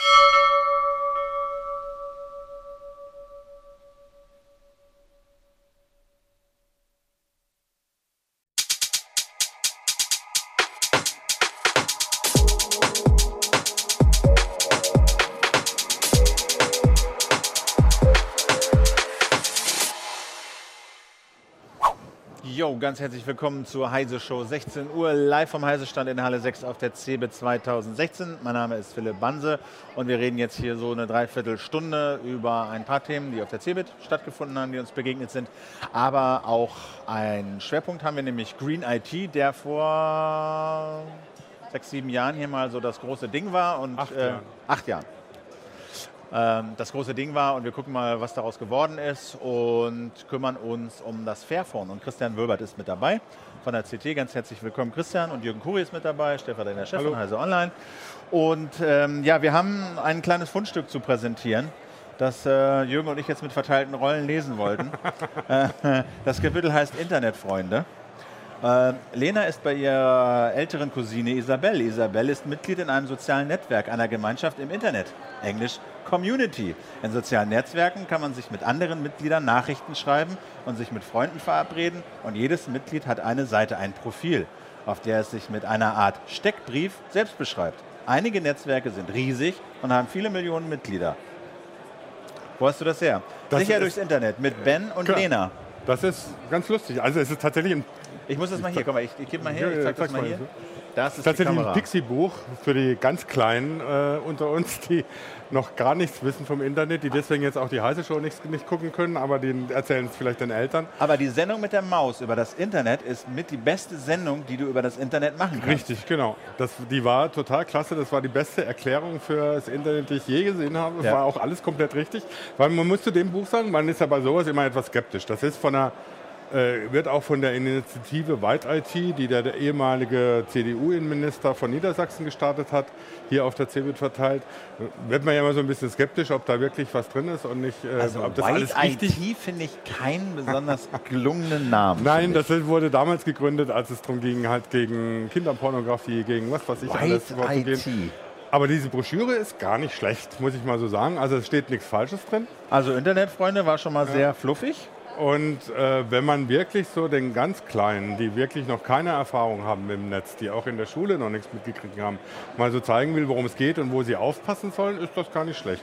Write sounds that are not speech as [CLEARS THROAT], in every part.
you Ganz herzlich willkommen zur Heise Show. 16 Uhr live vom Heise Stand in Halle 6 auf der CeBIT 2016. Mein Name ist Philipp Banse und wir reden jetzt hier so eine Dreiviertelstunde über ein paar Themen, die auf der CeBIT stattgefunden haben, die uns begegnet sind. Aber auch einen Schwerpunkt haben wir, nämlich Green IT, der vor sechs, sieben Jahren hier mal so das große Ding war. Und, Acht äh, Jahren. Acht Jahren das große Ding war und wir gucken mal, was daraus geworden ist und kümmern uns um das Fairphone. Und Christian Wölbert ist mit dabei von der CT. Ganz herzlich willkommen, Christian. Und Jürgen Kuri ist mit dabei, stellvertretender Chef von Heise Online. Und ähm, ja, wir haben ein kleines Fundstück zu präsentieren, das äh, Jürgen und ich jetzt mit verteilten Rollen lesen wollten. [LAUGHS] Äh, das Kapitel heißt Internetfreunde. Äh, Lena ist bei ihrer älteren Cousine Isabel. Isabel ist Mitglied in einem sozialen Netzwerk, einer Gemeinschaft im Internet. Englisch Community. In sozialen Netzwerken kann man sich mit anderen Mitgliedern Nachrichten schreiben und sich mit Freunden verabreden. Und jedes Mitglied hat eine Seite, ein Profil, auf der es sich mit einer Art Steckbrief selbst beschreibt. Einige Netzwerke sind riesig und haben viele Millionen Mitglieder. Wo hast du das her? Das Sicher durchs Internet mit Ben und Klar. Lena. Das ist ganz lustig. Also es ist tatsächlich ein, Ich muss das mal hier, komm mal, ich, ich gebe mal her, ich zeig das mal hier. Das ist tatsächlich ein Pixie-Buch für die ganz Kleinen äh, unter uns, die noch gar nichts wissen vom Internet, die deswegen jetzt auch die heiße Show nicht, nicht gucken können, aber die erzählen es vielleicht den Eltern. Aber die Sendung mit der Maus über das Internet ist mit die beste Sendung, die du über das Internet machen kannst. Richtig, genau. Das, die war total klasse. Das war die beste Erklärung für das Internet, die ich je gesehen habe. Das Ja. war auch alles komplett richtig. Weil man muss zu dem Buch sagen, man ist ja bei sowas immer etwas skeptisch. Das ist von äh, wird auch von der Initiative White IT, die der, ehemalige CDU-Innenminister von Niedersachsen gestartet hat, hier auf der CeBIT verteilt, wird man ja immer so ein bisschen skeptisch, ob da wirklich was drin ist und nicht, äh, Also ob das White alles richtig IT finde ich keinen besonders [LAUGHS] gelungenen Namen. Nein, das wurde damals gegründet, als es darum ging, halt gegen Kinderpornografie, gegen was weiß ich alles White vorzugehen. IT. Aber diese Broschüre ist gar nicht schlecht, muss ich mal so sagen. Also es steht nichts Falsches drin. Also Internetfreunde war schon mal sehr fluffig. Und äh, wenn man wirklich so den ganz Kleinen, die wirklich noch keine Erfahrung haben im Netz, die auch in der Schule noch nichts mitgekriegt haben, mal so zeigen will, worum es geht und wo sie aufpassen sollen, ist das gar nicht schlecht.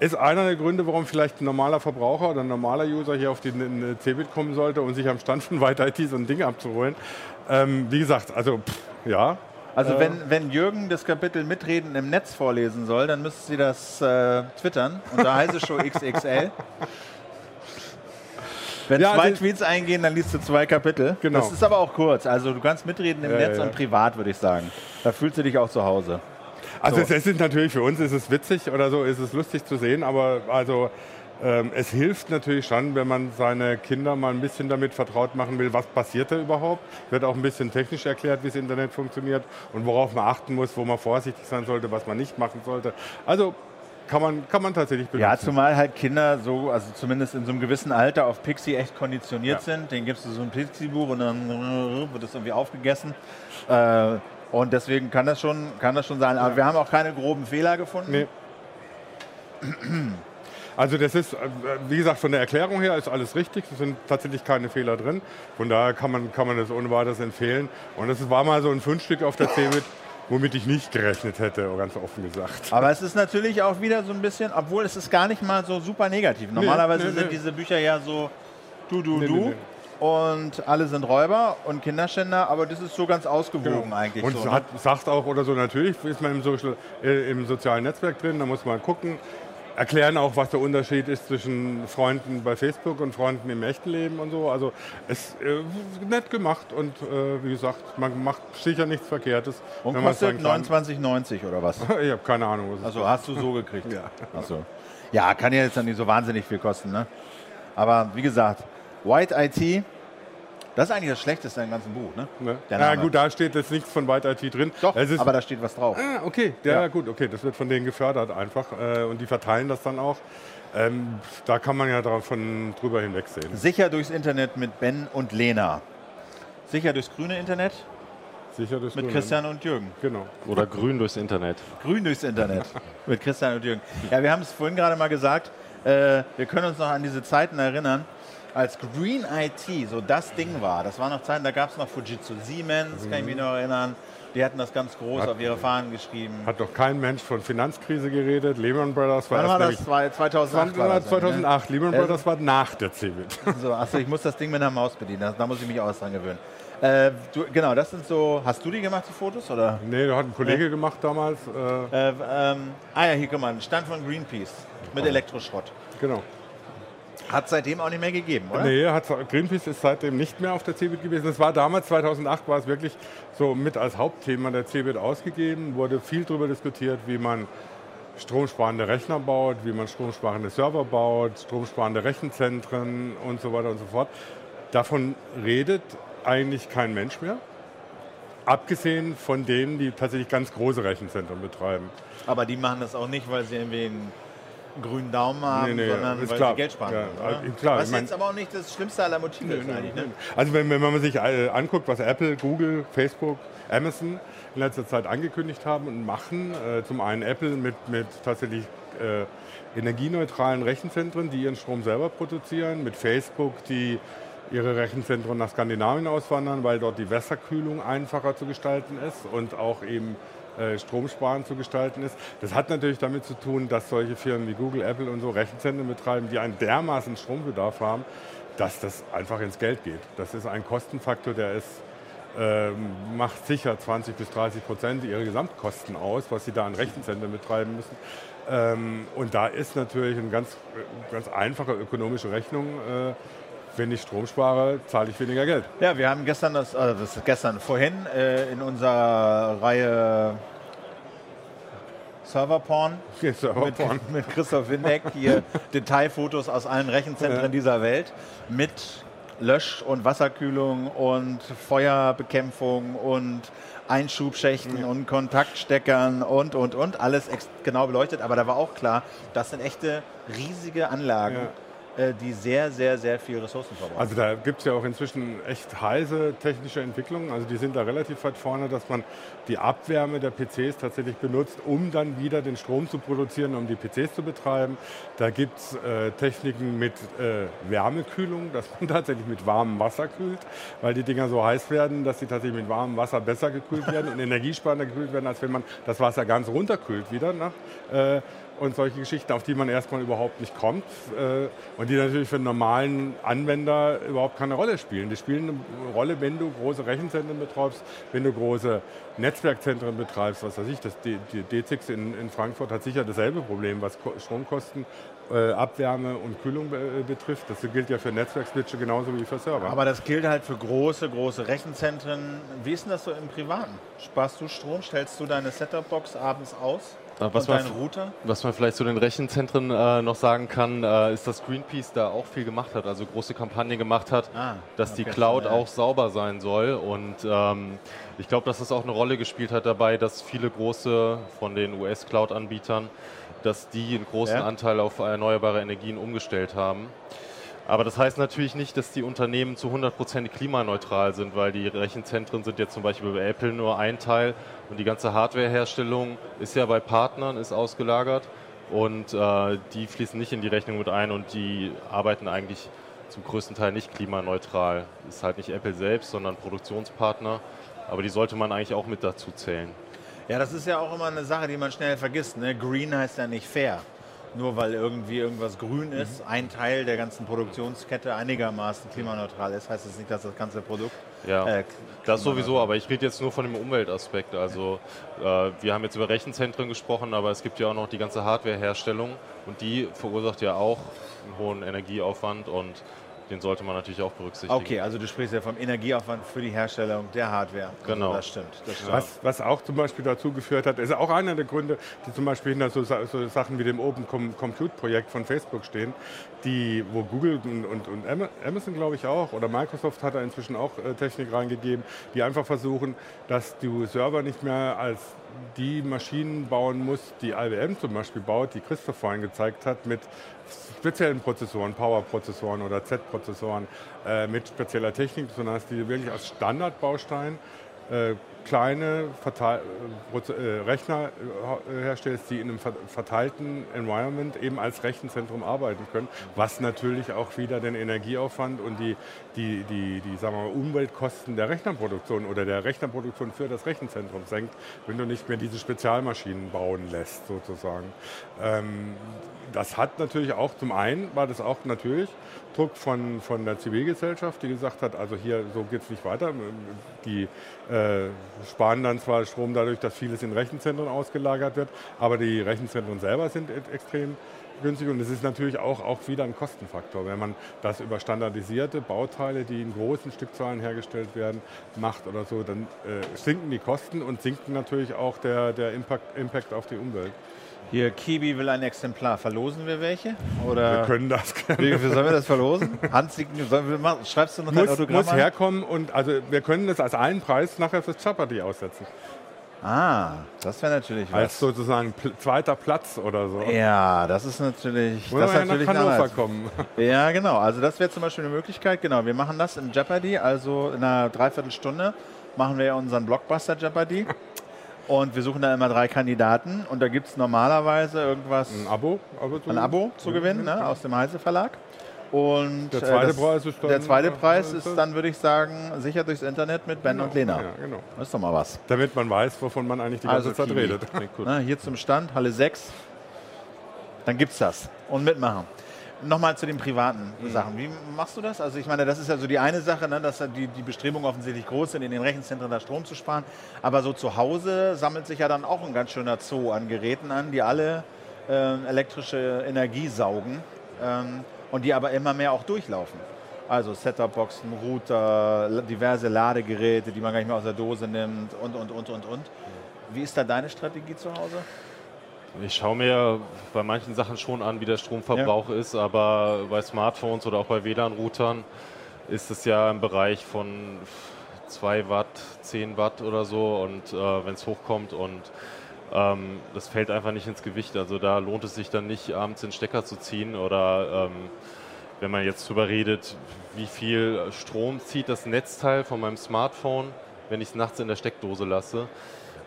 Ist einer der Gründe, warum vielleicht ein normaler Verbraucher oder ein normaler User hier auf die äh, Cebit kommen sollte und sich am Stand von White IT so ein Ding abzuholen. Ähm, wie gesagt, also pff, ja, Also wenn, wenn Jürgen das Kapitel Mitreden im Netz vorlesen soll, dann müsste sie das äh, twittern unter heiße Show [LAUGHS] XXL. Wenn Ja, zwei also- Tweets eingehen, dann liest du zwei Kapitel. Genau. Das ist aber auch kurz. Also du kannst mitreden im Ja, Netz ja. und privat, würde ich sagen. Da fühlst du dich auch zu Hause. Also So. es, es ist natürlich für uns ist es witzig oder so, ist es lustig zu sehen, aber also ähm, es hilft natürlich schon, wenn man seine Kinder mal ein bisschen damit vertraut machen will, was passiert da überhaupt. Wird auch ein bisschen technisch erklärt, wie das Internet funktioniert und worauf man achten muss, wo man vorsichtig sein sollte, was man nicht machen sollte. Also kann man, kann man tatsächlich benutzen. Ja, zumal halt Kinder so, also zumindest in so einem gewissen Alter auf Pixie echt konditioniert Ja. sind. Den gibst du so ein Pixie-Buch und dann wird das irgendwie aufgegessen. Äh, und deswegen kann das schon, kann das schon sein. Aber wir haben auch keine groben Fehler gefunden. Nee. Also das ist, äh, wie gesagt, von der Erklärung her ist alles richtig. Es sind tatsächlich keine Fehler drin. Von daher kann man, kann man das ohne weiteres empfehlen. Und das war mal so ein Fundstück auf der CeBIT, womit ich nicht gerechnet hätte, ganz offen gesagt. Aber es ist natürlich auch wieder so ein bisschen, obwohl es ist gar nicht mal so super negativ. Normalerweise nee, sind nee. diese Bücher ja so du, du, Nee, du. nee, nee. Und alle sind Räuber und Kinderschänder, aber das ist so ganz ausgewogen eigentlich. Genau. Und so, es ne? hat, sagt auch oder so, natürlich ist man im, Social, äh, im sozialen Netzwerk drin, da muss man gucken. Erklären auch, was der Unterschied ist zwischen Freunden bei Facebook und Freunden im echten Leben und so. Also es ist äh, nett gemacht und äh, wie gesagt, man macht sicher nichts Verkehrtes. Und wenn kostet sagen kann. 29,90 oder was? [LAUGHS] Ich habe keine Ahnung. Also hast du so gekriegt? [LAUGHS] Ja. Achso. Ja, kann ja jetzt dann nicht so wahnsinnig viel kosten, ne? Aber wie gesagt, White IT, das ist eigentlich das Schlechteste im ganzen Buch, ne? Ne? Ja gut, da steht jetzt nichts von White IT drin. Doch, aber da steht was drauf. ah, okay, ja, Ja. gut, okay, das wird von denen gefördert einfach äh, und die verteilen das dann auch. Ähm, da kann man ja davon drüber hinwegsehen. Sicher durchs Internet mit Ben und Lena. Sicher durchs grüne Internet Sicher das mit Grüne. Christian und Jürgen. Genau. Oder grün durchs Internet. Grün durchs Internet [LAUGHS] mit Christian und Jürgen. Ja, wir haben es vorhin gerade mal gesagt. Äh, wir können uns noch an diese Zeiten erinnern, als Green IT so das Ding war. Das waren noch Zeiten, da gab es noch Fujitsu Siemens, kann ich mich noch erinnern. Die hatten das ganz groß Hat- auf ihre Fahnen geschrieben. Hat doch kein Mensch von Finanzkrise geredet. Lehman Brothers war war das? Zwei- 2008 war das, dann, 2008. Lehman Äh, Brothers war nach der CeBIT. Ne? [LAUGHS] So, achso, ich muss das Ding mit einer Maus bedienen. Da- Da muss ich mich auch erst dran gewöhnen. Äh, du, genau, das sind so. Hast du die gemacht, die Fotos? Oder? nee, da hat ein Kollege gemacht damals. Äh, Äh, ähm, ah ja, hier, guck mal, Stand von Greenpeace mit Elektroschrott. genau. Hat seitdem auch nicht mehr gegeben, oder? Nee, hat, Greenpeace ist seitdem nicht mehr auf der CeBIT gewesen. Das war damals, 2008, war es wirklich so mit als Hauptthema der CeBIT ausgegeben. Wurde viel darüber diskutiert, wie man stromsparende Rechner baut, wie man stromsparende Server baut, stromsparende Rechenzentren und so weiter und so fort. Davon redet eigentlich kein Mensch mehr. Abgesehen von denen, die tatsächlich ganz große Rechenzentren betreiben. Aber die machen das auch nicht, weil sie irgendwie einen grünen Daumen haben, Nee, nee, sondern weil klar. sie Geld sparen Ja, also klar, Was ich mein- jetzt aber auch nicht das schlimmste aller Motive ist eigentlich. Ne? Also wenn, wenn man sich äh, anguckt, was Apple, Google, Facebook, Amazon in letzter Zeit angekündigt haben und machen, äh, zum einen Apple mit, mit tatsächlich äh, energieneutralen Rechenzentren, die ihren Strom selber produzieren, mit Facebook, die ihre Rechenzentren nach Skandinavien auswandern, weil dort die Wasserkühlung einfacher zu gestalten ist und auch eben stromsparend zu gestalten ist. Das hat natürlich damit zu tun, dass solche Firmen wie Google, Apple und so Rechenzentren betreiben, die einen dermaßen Strombedarf haben, dass das einfach ins Geld geht. Das ist ein Kostenfaktor, der ist, ähm, macht sicher 20 bis 30 Prozent ihrer Gesamtkosten aus, was sie da an Rechenzentren betreiben müssen. Ähm, und da ist natürlich eine ganz, äh, ganz einfache ökonomische Rechnung. Wenn ich Strom spare, zahle ich weniger Geld. Ja, wir haben gestern das, äh, das ist gestern vorhin äh, in unserer Reihe Serverporn Jetzt aber mit, mit Christoph Windeck hier [LAUGHS] Detailfotos aus allen Rechenzentren Ja. dieser Welt mit Lösch- und Wasserkühlung und Feuerbekämpfung und Einschubschächten und Kontaktsteckern und, und, und. Alles genau beleuchtet. Aber da war auch klar, das sind echte riesige Anlagen, äh, die sehr, sehr, sehr viel Ressourcen verbrauchen. Also da gibt es ja auch inzwischen echt heiße technische Entwicklungen. Also die sind da relativ weit vorne, dass man die Abwärme der PCs tatsächlich benutzt, um dann wieder den Strom zu produzieren, um die PCs zu betreiben. Da gibt es äh, Techniken mit äh, Wärmekühlung, [LAUGHS] dass man tatsächlich mit warmem Wasser kühlt, weil die Dinger so heiß werden, dass sie tatsächlich mit warmem Wasser besser gekühlt werden und [LAUGHS] energiesparender gekühlt werden, als wenn man das Wasser ganz runterkühlt wieder. Ne? Äh, und solche Geschichten, auf die man erstmal überhaupt nicht kommt äh, und die natürlich für einen normalen Anwender überhaupt keine Rolle spielen. Die spielen eine Rolle, wenn du große Rechenzentren betreibst, wenn du große Netzwerkzentren betreibst, was weiß ich, das die D6 in, in Frankfurt hat sicher dasselbe Problem, was Ko Stromkosten, äh, Abwärme und Kühlung be betrifft. Das gilt ja für Netzwerkswitche genauso wie für Server. Aber das gilt halt für große, große Rechenzentren. Wie ist denn das so im Privaten? Sparst du Strom? Stellst du deine Setup-Box abends aus? Äh, Was man, was man vielleicht zu den Rechenzentren äh, noch sagen kann, äh, ist, dass Greenpeace da auch viel gemacht hat, also große Kampagne gemacht hat, Ah, dass die okay, Cloud ja. auch sauber sein soll. Und ähm, ich glaube, dass das auch eine Rolle gespielt hat dabei, dass viele große von den US-Cloud-Anbietern, dass die einen großen Ja. Anteil auf erneuerbare Energien umgestellt haben. Aber das heißt natürlich nicht, dass die Unternehmen zu 100% klimaneutral sind, weil die Rechenzentren sind jetzt zum Beispiel bei Apple nur ein Teil und die ganze Hardwareherstellung ist ja bei Partnern, ist ausgelagert und äh, die fließen nicht in die Rechnung mit ein und die arbeiten eigentlich zum größten Teil nicht klimaneutral. Ist halt nicht Apple selbst, sondern Produktionspartner, aber die sollte man eigentlich auch mit dazu zählen. Ja, das ist ja auch immer eine Sache, die man schnell vergisst. Ne? Green heißt ja nicht fair. Nur weil irgendwie irgendwas grün ist, Mhm. ein Teil der ganzen Produktionskette einigermaßen klimaneutral ist, heißt das nicht, dass das ganze Produkt. Ja, äh, das sowieso, aber ich rede jetzt nur von dem Umweltaspekt. Also äh, wir haben jetzt über Rechenzentren gesprochen, aber es gibt ja auch noch die ganze Hardwareherstellung und die verursacht ja auch einen hohen Energieaufwand und den sollte man natürlich auch berücksichtigen. Okay, also du sprichst ja vom Energieaufwand für die Herstellung der Hardware. Genau. Also das stimmt. Das stimmt. Was, was auch zum Beispiel dazu geführt hat, ist auch einer der Gründe, die zum Beispiel hinter so, so Sachen wie dem Open Com Compute Projekt von Facebook stehen, die, wo Google und, und, und Ama- Amazon, glaube ich, auch, oder Microsoft hat da inzwischen auch äh, Technik reingegeben, die einfach versuchen, dass du Server nicht mehr als die Maschinen bauen musst, die IBM zum Beispiel baut, die Christoph vorhin gezeigt hat, mit speziellen Prozessoren, Power-Prozessoren oder Z-Prozessoren, äh, mit spezieller Technik, sondern dass die wirklich als Standardbaustein äh, kleine Verteil äh, äh, Rechner äh, herstellst, die in einem ver- verteilten Environment eben als Rechenzentrum arbeiten können, was natürlich auch wieder den Energieaufwand und die, die, die, die sagen wir mal, Umweltkosten der Rechnerproduktion oder der Rechnerproduktion für das Rechenzentrum senkt, wenn du nicht mehr diese Spezialmaschinen bauen lässt, sozusagen. Ähm, das hat natürlich auch, zum einen war das auch natürlich Druck von, von der Zivilgesellschaft, die gesagt hat, also hier, so geht es nicht weiter. Die äh, sparen dann zwar Strom dadurch, dass vieles in Rechenzentren ausgelagert wird, aber die Rechenzentren selber sind e- extrem günstig und es ist natürlich auch, auch wieder ein Kostenfaktor, wenn man das über standardisierte Bauteile, die in großen Stückzahlen hergestellt werden, macht oder so, dann äh, sinken die Kosten und sinken natürlich auch der, der Impact, Impact auf die Umwelt. Hier, Kiwi will ein Exemplar. Verlosen wir welche? Wir Oder können das gerne. wie, sollen wir [LAUGHS] das verlosen? Sollen wir? Schreibst du noch dein muss, Autogramm muss an? herkommen und also wir können das als einen Preis nachher fürs Jeopardy aussetzen. Ah, das wäre natürlich Als was. sozusagen pl zweiter Platz oder so. Ja, das ist natürlich, Wollen das wir ist ja natürlich nach Hannover kommen. Ja, genau. Also das wäre zum Beispiel eine Möglichkeit. Genau, wir machen das im Jeopardy. Also in einer Dreiviertelstunde machen wir ja unseren Blockbuster Jeopardy. Und wir suchen da immer drei Kandidaten. Und da gibt es normalerweise irgendwas, Ein Abo? Abo zu ein Abo zu gewinnen ne, aus dem Heise Verlag. Und Der zweite äh, das, Preis ist dann- Der zweite Preis ist dann, würde ich sagen, sicher durchs Internet mit Ben und Lena. Ja, genau. Das ist doch mal was. Damit man weiß, wovon man eigentlich die ganze Also Zeit Kiwi. redet. Na, hier zum Stand, Halle 6. Dann gibt's das. Und mitmachen. Nochmal zu den privaten Mhm. Sachen. Wie machst du das? Also ich meine, das ist ja so die eine Sache, ne, dass da die, die Bestrebungen offensichtlich groß sind, in den Rechenzentren da Strom zu sparen. Aber so zu Hause sammelt sich ja dann auch ein ganz schöner Zoo an Geräten an, die alle ähm, elektrische Energie saugen ähm, und die aber immer mehr auch durchlaufen. Also Setup-Boxen, Router, diverse Ladegeräte, die man gar nicht mehr aus der Dose nimmt und, und, und, und, und. Wie ist da deine Strategie zu Hause? Ich schaue mir bei manchen Sachen schon an, wie der Stromverbrauch ist, aber bei Smartphones oder auch bei WLAN-Routern ist es ja im Bereich von 2 Watt, 10 Watt oder so und äh, wenn es hochkommt und ähm, das fällt einfach nicht ins Gewicht. Also da lohnt es sich dann nicht, abends den Stecker zu ziehen oder ähm, wenn man jetzt drüber redet, wie viel Strom zieht das Netzteil von meinem Smartphone, wenn ich es nachts in der Steckdose lasse.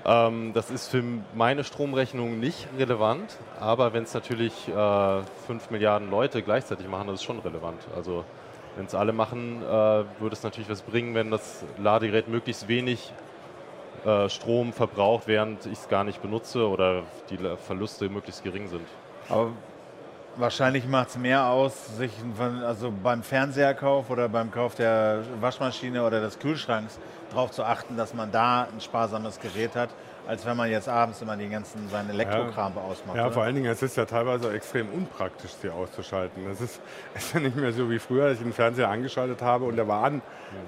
Ähm, das ist für meine Stromrechnung nicht relevant, aber wenn es natürlich äh, 5 Milliarden Leute gleichzeitig machen, das ist schon relevant. Also wenn es alle machen, äh, würde es natürlich was bringen, wenn das Ladegerät möglichst wenig äh, Strom verbraucht, während ich es gar nicht benutze oder die Verluste möglichst gering sind. Aber wahrscheinlich macht es mehr aus, sich also beim Fernseherkauf oder beim Kauf der Waschmaschine oder des Kühlschranks darauf zu achten, dass man da ein sparsames Gerät hat, als wenn man jetzt abends immer den ganzen seinen Elektrokram ausmacht. Ja, oder? vor allen Dingen, es ist ja teilweise extrem unpraktisch, sie auszuschalten. Es ist, [LAUGHS] es ist ja nicht mehr so wie früher, dass ich den Fernseher angeschaltet habe und der war an.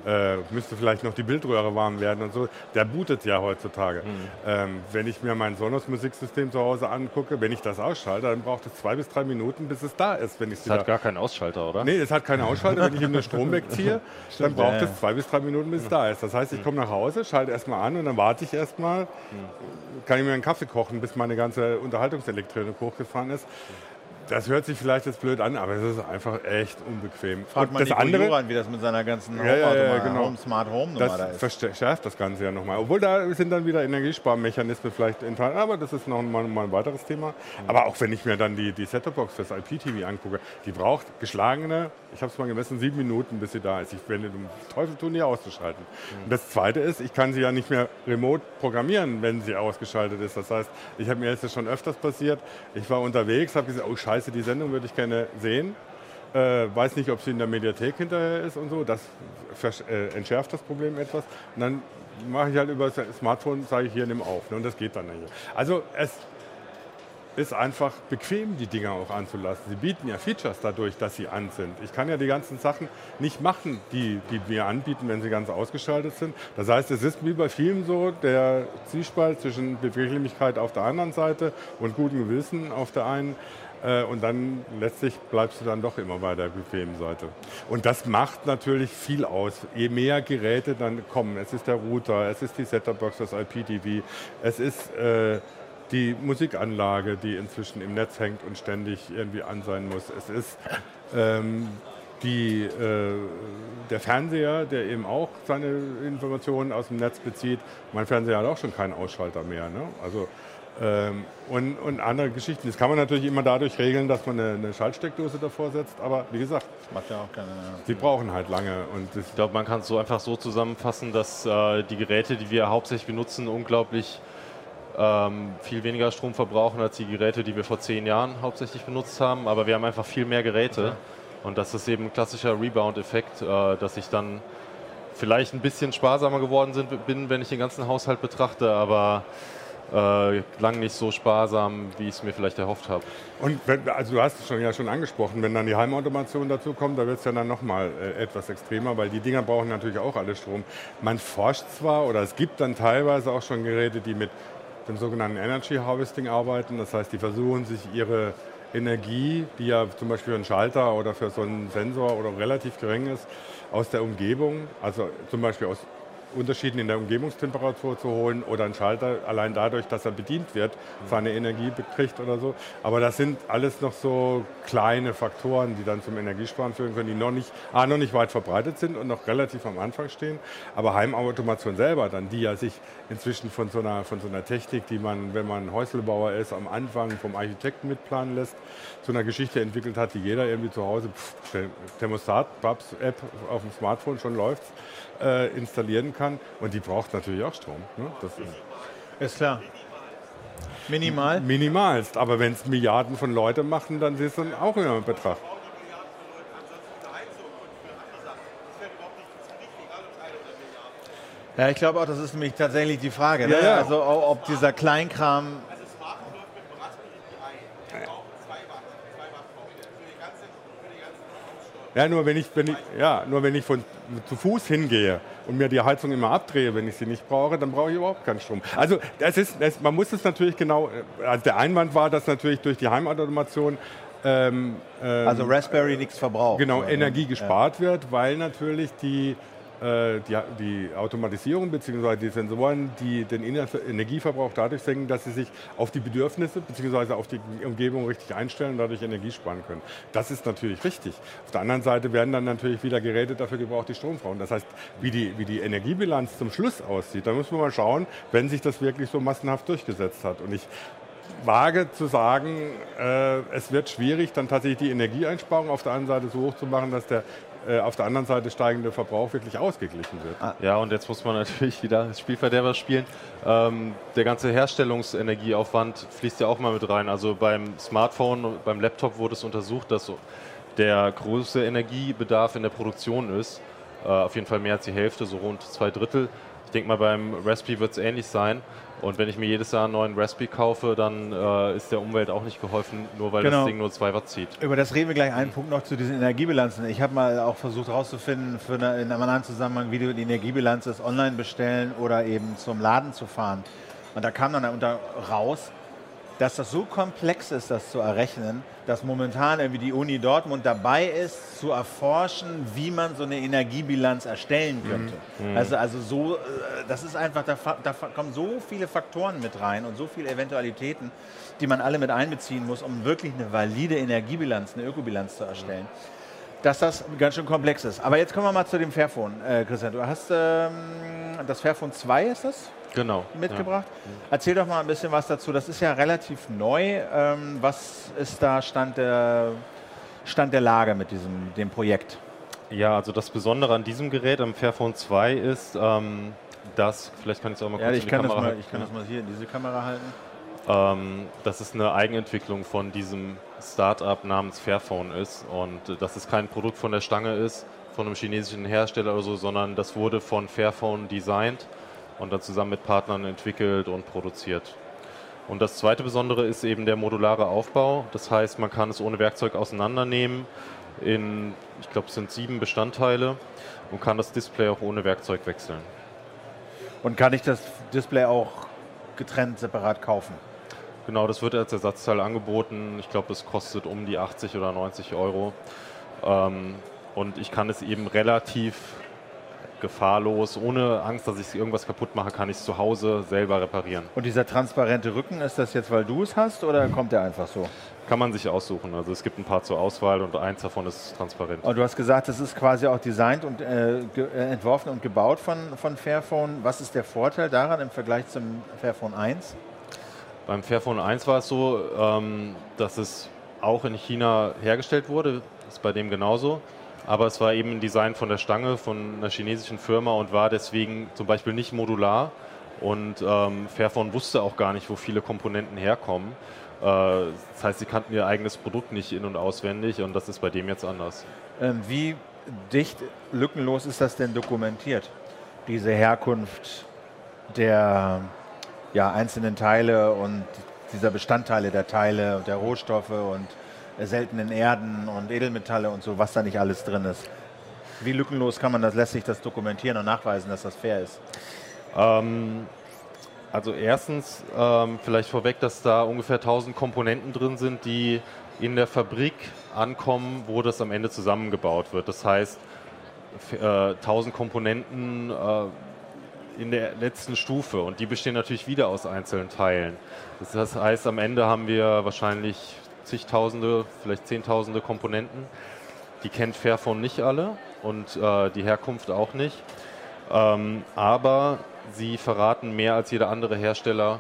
Äh, müsste vielleicht noch die Bildröhre warm werden und so. Der bootet ja heutzutage. Ähm, wenn ich mir mein Sonos-Musiksystem zu Hause angucke, wenn ich das ausschalte, dann braucht es zwei bis drei Minuten, bis es da ist, wenn es hat gar keinen Ausschalter, oder? Nee, es hat keine Ausschalter. Wenn ich ihm den Strom [LAUGHS] wegziehe, dann braucht ja, ja. es zwei bis drei Minuten, bis es da ist. Das heißt, ich komme nach Hause, schalte erstmal an und dann warte ich erstmal, kann ich mir einen Kaffee kochen, bis meine ganze Unterhaltungselektronik hochgefahren ist. Das hört sich vielleicht jetzt blöd an, aber es ist einfach echt unbequem. Fragt man das andere, Juran, wie das mit seiner ganzen Home, Ja, ja, ja, genau. Home Smart Home Nummer da das ist. verschärft das Ganze ja nochmal. Obwohl da sind dann wieder Energiesparmechanismen vielleicht enthalten, aber das ist noch mal, mal ein weiteres Thema. Aber auch wenn ich mir dann die, die Set-Top-Box fürs IPTV angucke, die braucht geschlagene, ich habe es mal gemessen, sieben Minuten, bis sie da ist. Ich werde den Teufel tun, die auszuschalten. Und das Zweite ist, ich kann sie ja nicht mehr remote programmieren, wenn sie ausgeschaltet ist. Das heißt, ich habe mir jetzt schon öfters passiert. Ich war unterwegs, habe gesagt, oh scheiße, die Sendung würde ich gerne sehen. Äh, weiß nicht, ob sie in der Mediathek hinterher ist und so. Das äh, entschärft das Problem etwas. Und dann mache ich halt über das Smartphone, sage ich hier, nimm auf. Ne? Und das geht dann nicht. Also es ist einfach bequem, die Dinger auch anzulassen. Sie bieten ja Features dadurch, dass sie an sind. Ich kann ja die ganzen Sachen nicht machen, die, die wir anbieten, wenn sie ganz ausgeschaltet sind. Das heißt, es ist wie bei vielen so, der Zwiespalt zwischen Bequemlichkeit auf der anderen Seite und gutem Gewissen auf der einen. Äh, Und dann letztlich bleibst du dann doch immer bei der bequemen Seite. Und das macht natürlich viel aus. Je mehr Geräte dann kommen, es ist der Router, es ist die Setup-Box, das IPTV, es ist äh, die Musikanlage, die inzwischen im Netz hängt und ständig irgendwie an sein muss. Es ist ähm, die, äh, der Fernseher, der eben auch seine Informationen aus dem Netz bezieht. Mein Fernseher hat auch schon keinen Ausschalter mehr. Ne? Also, und, und andere Geschichten. Das kann man natürlich immer dadurch regeln, dass man eine, eine Schaltsteckdose davor setzt. Aber wie gesagt, Macht ja auch keine. sie brauchen halt lange. Und Ich glaube, man kann es so einfach so zusammenfassen, dass äh, die Geräte, die wir hauptsächlich benutzen, unglaublich ähm, viel weniger Strom verbrauchen als die Geräte, die wir vor zehn Jahren hauptsächlich benutzt haben. Aber wir haben einfach viel mehr Geräte. Und das ist eben ein klassischer Rebound-Effekt, äh, dass ich dann vielleicht ein bisschen sparsamer geworden bin, wenn ich den ganzen Haushalt betrachte, aber äh, lang nicht so sparsam, wie ich es mir vielleicht erhofft habe. Und wenn, also du hast es schon, ja schon angesprochen, wenn dann die Heimautomation dazu kommt, da wird es ja dann nochmal äh, etwas extremer, weil die Dinger brauchen natürlich auch alle Strom. Man forscht zwar oder es gibt dann teilweise auch schon Geräte, die mit dem sogenannten Energy Harvesting arbeiten. Das heißt, die versuchen sich ihre Energie, die ja zum Beispiel für einen Schalter oder für so einen Sensor oder relativ gering ist, aus der Umgebung, also zum Beispiel aus Unterschieden in der Umgebungstemperatur zu holen oder ein Schalter allein dadurch, dass er bedient wird, seine Energie bekriegt oder so. Aber das sind alles noch so kleine Faktoren, die dann zum Energiesparen führen können, die noch nicht, A, noch nicht weit verbreitet sind und noch relativ am Anfang stehen. Aber Heimautomation selber dann, die ja sich inzwischen von so einer, von so einer Technik, die man, wenn man Häuslebauer ist, am Anfang vom Architekten mitplanen lässt, zu einer Geschichte entwickelt hat, die jeder irgendwie zu Hause, Thermostat, Babs App auf dem Smartphone schon läuft, äh, installieren kann. Und die braucht natürlich auch Strom. Ne? Das ist Ist klar. Minimal. minimalst. Aber wenn es Milliarden von Leuten machen, dann ist es dann auch immer in Betracht. Ja, ich glaube auch, das ist nämlich tatsächlich die Frage. Ne? Ja, ja. Also ob dieser Kleinkram. Ja, nur wenn ich, wenn ich, ja, nur wenn ich von, zu Fuß hingehe und mir die Heizung immer abdrehe, wenn ich sie nicht brauche, dann brauche ich überhaupt keinen Strom. Also das ist, das, man muss es natürlich genau, also der Einwand war, dass natürlich durch die Heimautomation ähm, ähm, Also Raspberry nichts verbraucht. genau ne? Energie gespart wird, weil natürlich die, die, die Automatisierung bzw. die Sensoren, die den Ener- Energieverbrauch dadurch senken, dass sie sich auf die Bedürfnisse bzw. auf die Umgebung richtig einstellen und dadurch Energie sparen können. Das ist natürlich richtig. Auf der anderen Seite werden dann natürlich wieder Geräte dafür gebraucht, die Strom brauchen. Das heißt, wie die, wie die Energiebilanz zum Schluss aussieht, da muss man mal schauen, wenn sich das wirklich so massenhaft durchgesetzt hat. Und ich wage zu sagen, äh, es wird schwierig, dann tatsächlich die Energieeinsparung auf der einen Seite so hoch zu machen, dass der äh, auf der anderen Seite steigende Verbrauch wirklich ausgeglichen wird. Ja, und jetzt muss man [LAUGHS] natürlich wieder Spielverderber spielen. Ähm, der ganze Herstellungsenergieaufwand fließt ja auch mal mit rein. Also beim Smartphone, beim Laptop wurde es untersucht, dass der große Energiebedarf in der Produktion ist. Äh, auf jeden Fall mehr als die Hälfte, so rund zwei Drittel. Ich denke mal, beim Raspberry wird es ähnlich sein. Und wenn ich mir jedes Jahr einen neuen Raspberry kaufe, dann äh, ist der Umwelt auch nicht geholfen, nur weil Genau. das Ding nur 2 Watt zieht. Über das reden wir gleich. Einen Punkt noch zu diesen Energiebilanzen. Ich habe mal auch versucht herauszufinden, für eine, in einem anderen Zusammenhang, wie du die Energiebilanz ist, online bestellen oder eben zum Laden zu fahren. Und da kam dann unter raus, dass das so komplex ist, das zu errechnen, dass momentan irgendwie die Uni Dortmund dabei ist, zu erforschen, wie man so eine Energiebilanz erstellen könnte. Mhm. Also, also so, äh, das ist einfach, da, da kommen so viele Faktoren mit rein und so viele Eventualitäten, die man alle mit einbeziehen muss, um wirklich eine valide Energiebilanz, eine Ökobilanz zu erstellen. Dass das ganz schön komplex ist. Aber jetzt kommen wir mal zu dem Fairphone, äh, Christian. Du hast ähm, das Fairphone 2, ist das? genau, mitgebracht. Ja. Erzähl doch mal ein bisschen was dazu. Das ist ja relativ neu. Ähm, was ist da Stand der, Stand der Lage mit diesem dem Projekt? Ja, also das Besondere an diesem Gerät, am Fairphone 2, ist, ähm, dass, vielleicht kann ich es auch mal kurz ja, ich in die kann Kamera halten. Ich kann das mal hier in diese Kamera halten. Ähm, dass es eine Eigenentwicklung von diesem Startup namens Fairphone ist und äh, dass es kein Produkt von der Stange ist, von einem chinesischen Hersteller oder so, sondern das wurde von Fairphone designt und dann zusammen mit Partnern entwickelt und produziert. Und das zweite Besondere ist eben der modulare Aufbau. Das heißt, man kann es ohne Werkzeug auseinandernehmen in, ich glaube, es sind sieben Bestandteile und kann das Display auch ohne Werkzeug wechseln. Und kann ich das Display auch getrennt separat kaufen? Genau, das wird als Ersatzteil angeboten. Ich glaube, es kostet um die 80 oder 90 Euro. Ähm, und ich kann es eben relativ gefahrlos, ohne Angst, dass ich irgendwas kaputt mache, kann ich es zu Hause selber reparieren. Und dieser transparente Rücken, ist das jetzt, weil du es hast oder kommt der einfach so? Kann man sich aussuchen. Also es gibt ein paar zur Auswahl und eins davon ist transparent. Und du hast gesagt, das ist quasi auch designt und äh, äh, entworfen und gebaut von, von Fairphone. Was ist der Vorteil daran im Vergleich zum Fairphone 1? Beim Fairphone 1 war es so, ähm, dass es auch in China hergestellt wurde. Ist bei dem genauso. Aber es war eben ein Design von der Stange von einer chinesischen Firma und war deswegen zum Beispiel nicht modular. Und ähm, Fairphone wusste auch gar nicht, wo viele Komponenten herkommen. Äh, das heißt, sie kannten ihr eigenes Produkt nicht in- und auswendig und das ist bei dem jetzt anders. Ähm, wie dicht lückenlos ist das denn dokumentiert? Diese Herkunft der ja, einzelnen Teile und dieser Bestandteile der Teile und der Rohstoffe und seltenen Erden und Edelmetalle und so, was da nicht alles drin ist. Wie lückenlos kann man das, lässt sich das dokumentieren und nachweisen, dass das fair ist? Ähm, also erstens ähm, vielleicht vorweg, dass da ungefähr 1000 Komponenten drin sind, die in der Fabrik ankommen, wo das am Ende zusammengebaut wird. Das heißt, äh, 1000 Komponenten äh, in der letzten Stufe und die bestehen natürlich wieder aus einzelnen Teilen. Das heißt, am Ende haben wir wahrscheinlich zigtausende, vielleicht zehntausende Komponenten. Die kennt Fairphone nicht alle und äh, die Herkunft auch nicht. Ähm, aber sie verraten mehr als jeder andere Hersteller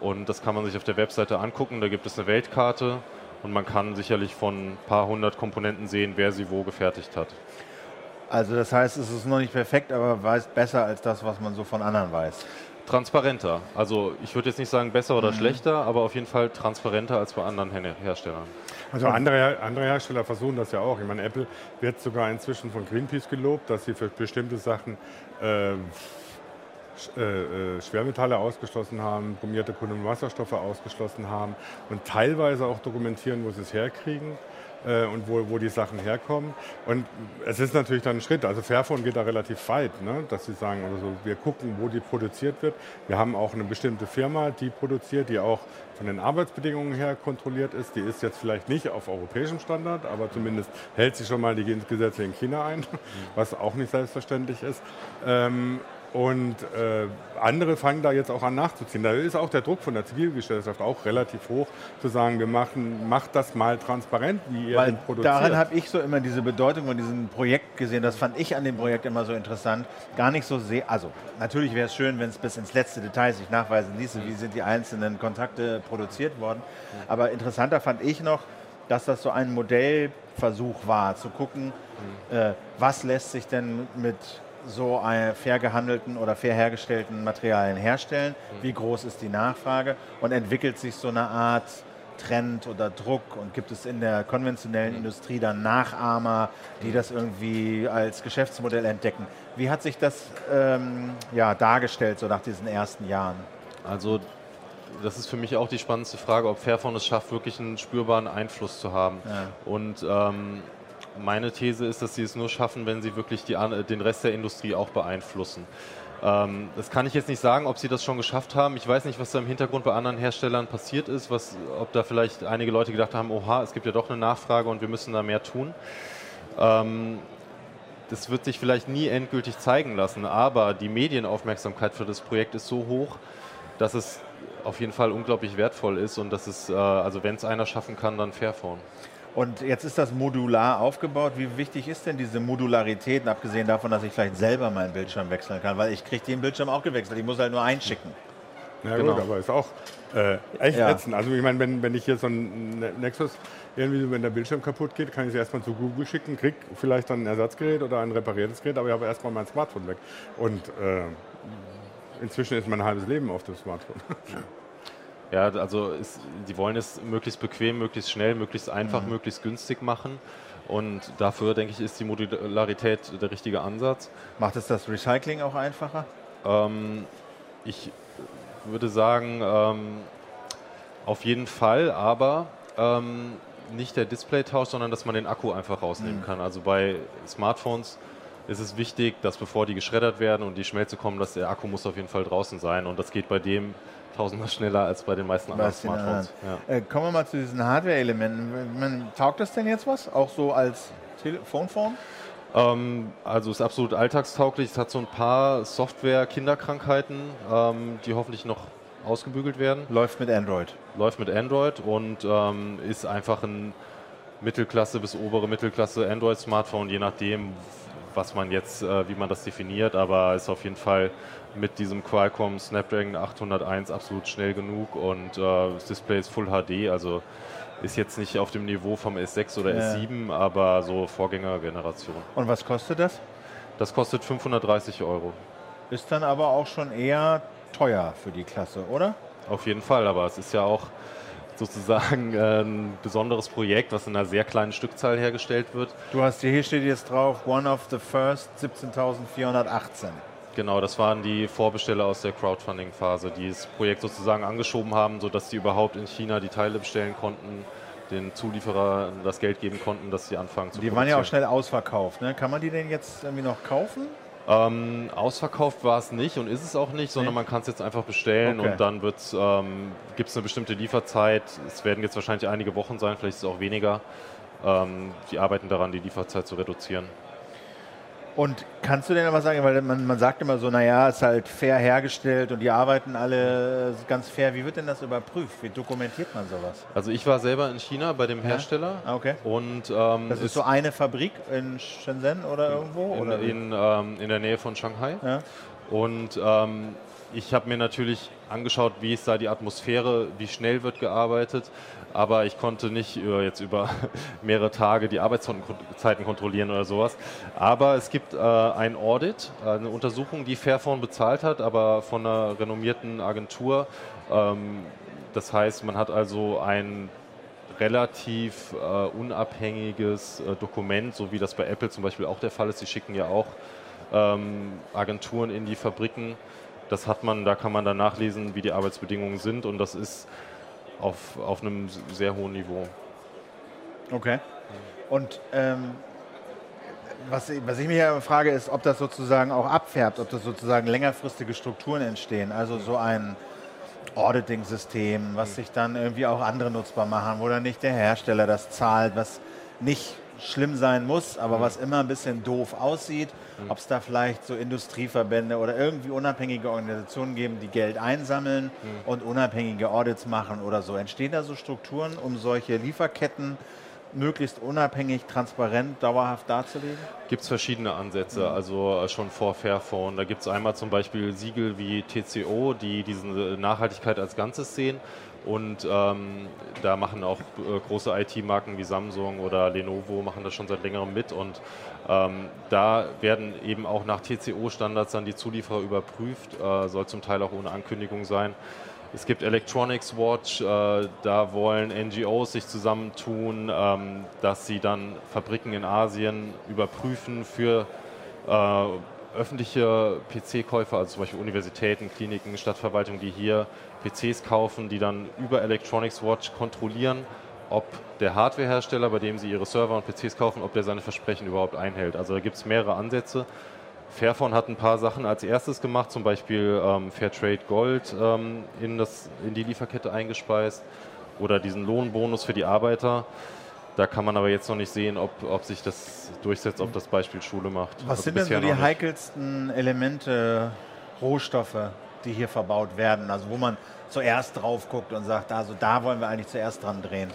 und das kann man sich auf der Webseite angucken. Da gibt es eine Weltkarte und man kann sicherlich von ein paar hundert Komponenten sehen, wer sie wo gefertigt hat. Also das heißt, es ist noch nicht perfekt, aber weiß besser als das, was man so von anderen weiß transparenter. Also ich würde jetzt nicht sagen besser oder mhm. schlechter, aber auf jeden Fall transparenter als bei anderen Herstellern. Also andere, andere Hersteller versuchen das ja auch. Ich meine, Apple wird sogar inzwischen von Greenpeace gelobt, dass sie für bestimmte Sachen äh, äh, äh, Schwermetalle ausgeschlossen haben, brommierte Kohlenwasserstoffe ausgeschlossen haben und teilweise auch dokumentieren, wo sie es herkriegen äh, und wo, wo die Sachen herkommen. Und es ist natürlich dann ein Schritt. Also Fairphone geht da relativ weit, ne? dass sie sagen, also wir gucken, wo die produziert wird. Wir haben auch eine bestimmte Firma, die produziert, die auch von den Arbeitsbedingungen her kontrolliert ist. Die ist jetzt vielleicht nicht auf europäischem Standard, aber zumindest hält sie schon mal die Gesetze in China ein, [LAUGHS] was auch nicht selbstverständlich ist. Ähm, und äh, andere fangen da jetzt auch an nachzuziehen. Da ist auch der Druck von der Zivilgesellschaft auch relativ hoch, zu sagen, wir machen, macht das mal transparent, wie ihr Weil produziert. Darin habe ich so immer diese Bedeutung von diesem Projekt gesehen. Das fand ich an dem Projekt immer so interessant. Gar nicht so sehr, also natürlich wäre es schön, wenn es bis ins letzte Detail sich nachweisen ließe, wie sind die einzelnen Kontakte produziert worden. Aber interessanter fand ich noch, dass das so ein Modellversuch war, zu gucken, äh, was lässt sich denn mit so fair gehandelten oder fair hergestellten Materialien herstellen? Mhm. Wie groß ist die Nachfrage? Und entwickelt sich so eine Art Trend oder Druck und gibt es in der konventionellen mhm. Industrie dann Nachahmer, die mhm. das irgendwie als Geschäftsmodell entdecken? Wie hat sich das ähm, ja, dargestellt so nach diesen ersten Jahren? Also das ist für mich auch die spannendste Frage, ob Fairphone es schafft, wirklich einen spürbaren Einfluss zu haben. Ja. Und ähm, meine These ist, dass sie es nur schaffen, wenn sie wirklich die, den Rest der Industrie auch beeinflussen. Ähm, das kann ich jetzt nicht sagen, ob sie das schon geschafft haben. Ich weiß nicht, was da im Hintergrund bei anderen Herstellern passiert ist, was, ob da vielleicht einige Leute gedacht haben, oha, es gibt ja doch eine Nachfrage und wir müssen da mehr tun. Ähm, das wird sich vielleicht nie endgültig zeigen lassen, aber die Medienaufmerksamkeit für das Projekt ist so hoch, dass es auf jeden Fall unglaublich wertvoll ist und dass es, äh, also wenn es einer schaffen kann, dann Fairphone. Und jetzt ist das modular aufgebaut. Wie wichtig ist denn diese Modularität, abgesehen davon, dass ich vielleicht selber meinen Bildschirm wechseln kann? Weil ich kriege den Bildschirm auch gewechselt, ich muss halt nur einschicken. Ja genau. gut, aber ist auch äh, echt ja. ätzend. Also ich meine, wenn, wenn ich hier so ein ne-, Nexus irgendwie, wenn der Bildschirm kaputt geht, kann ich es erstmal zu Google schicken, krieg vielleicht dann ein Ersatzgerät oder ein repariertes Gerät, aber ich habe erstmal mein Smartphone weg. Und äh, inzwischen ist mein halbes Leben auf dem Smartphone. [LAUGHS] Ja, also ist, die wollen es möglichst bequem, möglichst schnell, möglichst einfach, mhm. möglichst günstig machen. Und dafür, denke ich, ist die Modularität der richtige Ansatz. Macht es das Recycling auch einfacher? Ähm, ich würde sagen, ähm, auf jeden Fall, aber ähm, nicht der Displaytausch, sondern dass man den Akku einfach rausnehmen mhm. kann. Also bei Smartphones ist es wichtig, dass bevor die geschreddert werden und die Schmelze kommen, dass der Akku muss auf jeden Fall draußen sein. Und das geht bei dem tausendmal schneller als bei den meisten anderen Smartphones. Ja. Äh, kommen wir mal zu diesen Hardware-Elementen. Taugt das denn jetzt was? Auch so als Telefonform? Ähm, also ist absolut alltagstauglich. Es hat so ein paar Software-Kinderkrankheiten, ähm, die hoffentlich noch ausgebügelt werden. Läuft mit Android. Läuft mit Android und ähm, ist einfach ein Mittelklasse bis obere Mittelklasse Android-Smartphone, je nachdem, was man jetzt, äh, wie man das definiert, aber ist auf jeden Fall mit diesem Qualcomm Snapdragon 801 absolut schnell genug und äh, das Display ist Full HD, also ist jetzt nicht auf dem Niveau vom S6 oder ja. S7, aber so Vorgängergeneration. Und was kostet das? Das kostet 530 Euro. Ist dann aber auch schon eher teuer für die Klasse, oder? Auf jeden Fall, aber es ist ja auch sozusagen äh, ein besonderes Projekt, was in einer sehr kleinen Stückzahl hergestellt wird. Du hast hier, steht jetzt drauf, One of the First 17.418. Genau, das waren die Vorbesteller aus der Crowdfunding-Phase, die das Projekt sozusagen angeschoben haben, sodass sie überhaupt in China die Teile bestellen konnten, den Zulieferer das Geld geben konnten, dass sie anfangen zu Die waren ja auch schnell ausverkauft. Ne? Kann man die denn jetzt irgendwie noch kaufen? Ähm, ausverkauft war es nicht und ist es auch nicht, sondern man kann es jetzt einfach bestellen okay. und dann ähm, gibt es eine bestimmte Lieferzeit. Es werden jetzt wahrscheinlich einige Wochen sein, vielleicht ist es auch weniger. Ähm, die arbeiten daran, die Lieferzeit zu reduzieren. Und kannst du denn aber sagen, weil man, man sagt immer so, naja, es ist halt fair hergestellt und die arbeiten alle ganz fair. Wie wird denn das überprüft? Wie dokumentiert man sowas? Also ich war selber in China bei dem Hersteller. Ja? Ah, okay. Und, ähm, das ist so eine Fabrik in Shenzhen oder irgendwo? In, oder in, ähm, in der Nähe von Shanghai. Ja. Und ähm, ich habe mir natürlich angeschaut, wie ist da die Atmosphäre, wie schnell wird gearbeitet, aber ich konnte nicht über, jetzt über [LAUGHS] mehrere Tage die Arbeitszeiten kontrollieren oder sowas. Aber es gibt äh, ein Audit, eine Untersuchung, die Fairphone bezahlt hat, aber von einer renommierten Agentur. Ähm, das heißt, man hat also ein relativ äh, unabhängiges äh, Dokument, so wie das bei Apple zum Beispiel auch der Fall ist. Sie schicken ja auch ähm, Agenturen in die Fabriken das hat man, da kann man dann nachlesen, wie die Arbeitsbedingungen sind und das ist auf, auf einem sehr hohen Niveau. Okay. Und ähm, was, was ich mich ja frage, ist, ob das sozusagen auch abfärbt, ob das sozusagen längerfristige Strukturen entstehen. Also so ein Auditing-System, was sich dann irgendwie auch andere nutzbar machen, wo dann nicht der Hersteller das zahlt, was nicht schlimm sein muss, aber mhm. was immer ein bisschen doof aussieht. Mhm. Ob es da vielleicht so Industrieverbände oder irgendwie unabhängige Organisationen geben, die Geld einsammeln mhm. und unabhängige Audits machen oder so. Entstehen da so Strukturen, um solche Lieferketten möglichst unabhängig, transparent, dauerhaft darzulegen? Gibt es verschiedene Ansätze, mhm. also äh, schon vor Fairphone. Da gibt es einmal zum Beispiel Siegel wie TCO, die diese Nachhaltigkeit als Ganzes sehen und ähm, da machen auch äh, große IT-Marken wie Samsung oder Lenovo machen das schon seit längerem mit. Und ähm, da werden eben auch nach TCO-Standards dann die Zulieferer überprüft, äh, soll zum Teil auch ohne Ankündigung sein. Es gibt Electronics Watch, äh, da wollen NGOs sich zusammentun, ähm, dass sie dann Fabriken in Asien überprüfen für äh, öffentliche PC-Käufer, also zum Beispiel Universitäten, Kliniken, Stadtverwaltungen, die hier PCs kaufen, die dann über Electronics Watch kontrollieren, ob der Hardwarehersteller, bei dem sie ihre Server und PCs kaufen, ob der seine Versprechen überhaupt einhält. Also da gibt es mehrere Ansätze. Fairphone hat ein paar Sachen als erstes gemacht, zum Beispiel ähm, Fairtrade Gold ähm, in, das, in die Lieferkette eingespeist oder diesen Lohnbonus für die Arbeiter. Da kann man aber jetzt noch nicht sehen, ob, ob sich das durchsetzt, ob das Beispiel Schule macht. Was Also sind denn so die heikelsten Elemente, Rohstoffe, die hier verbaut werden? Also wo man zuerst drauf guckt und sagt, also da wollen wir eigentlich zuerst dran drehen.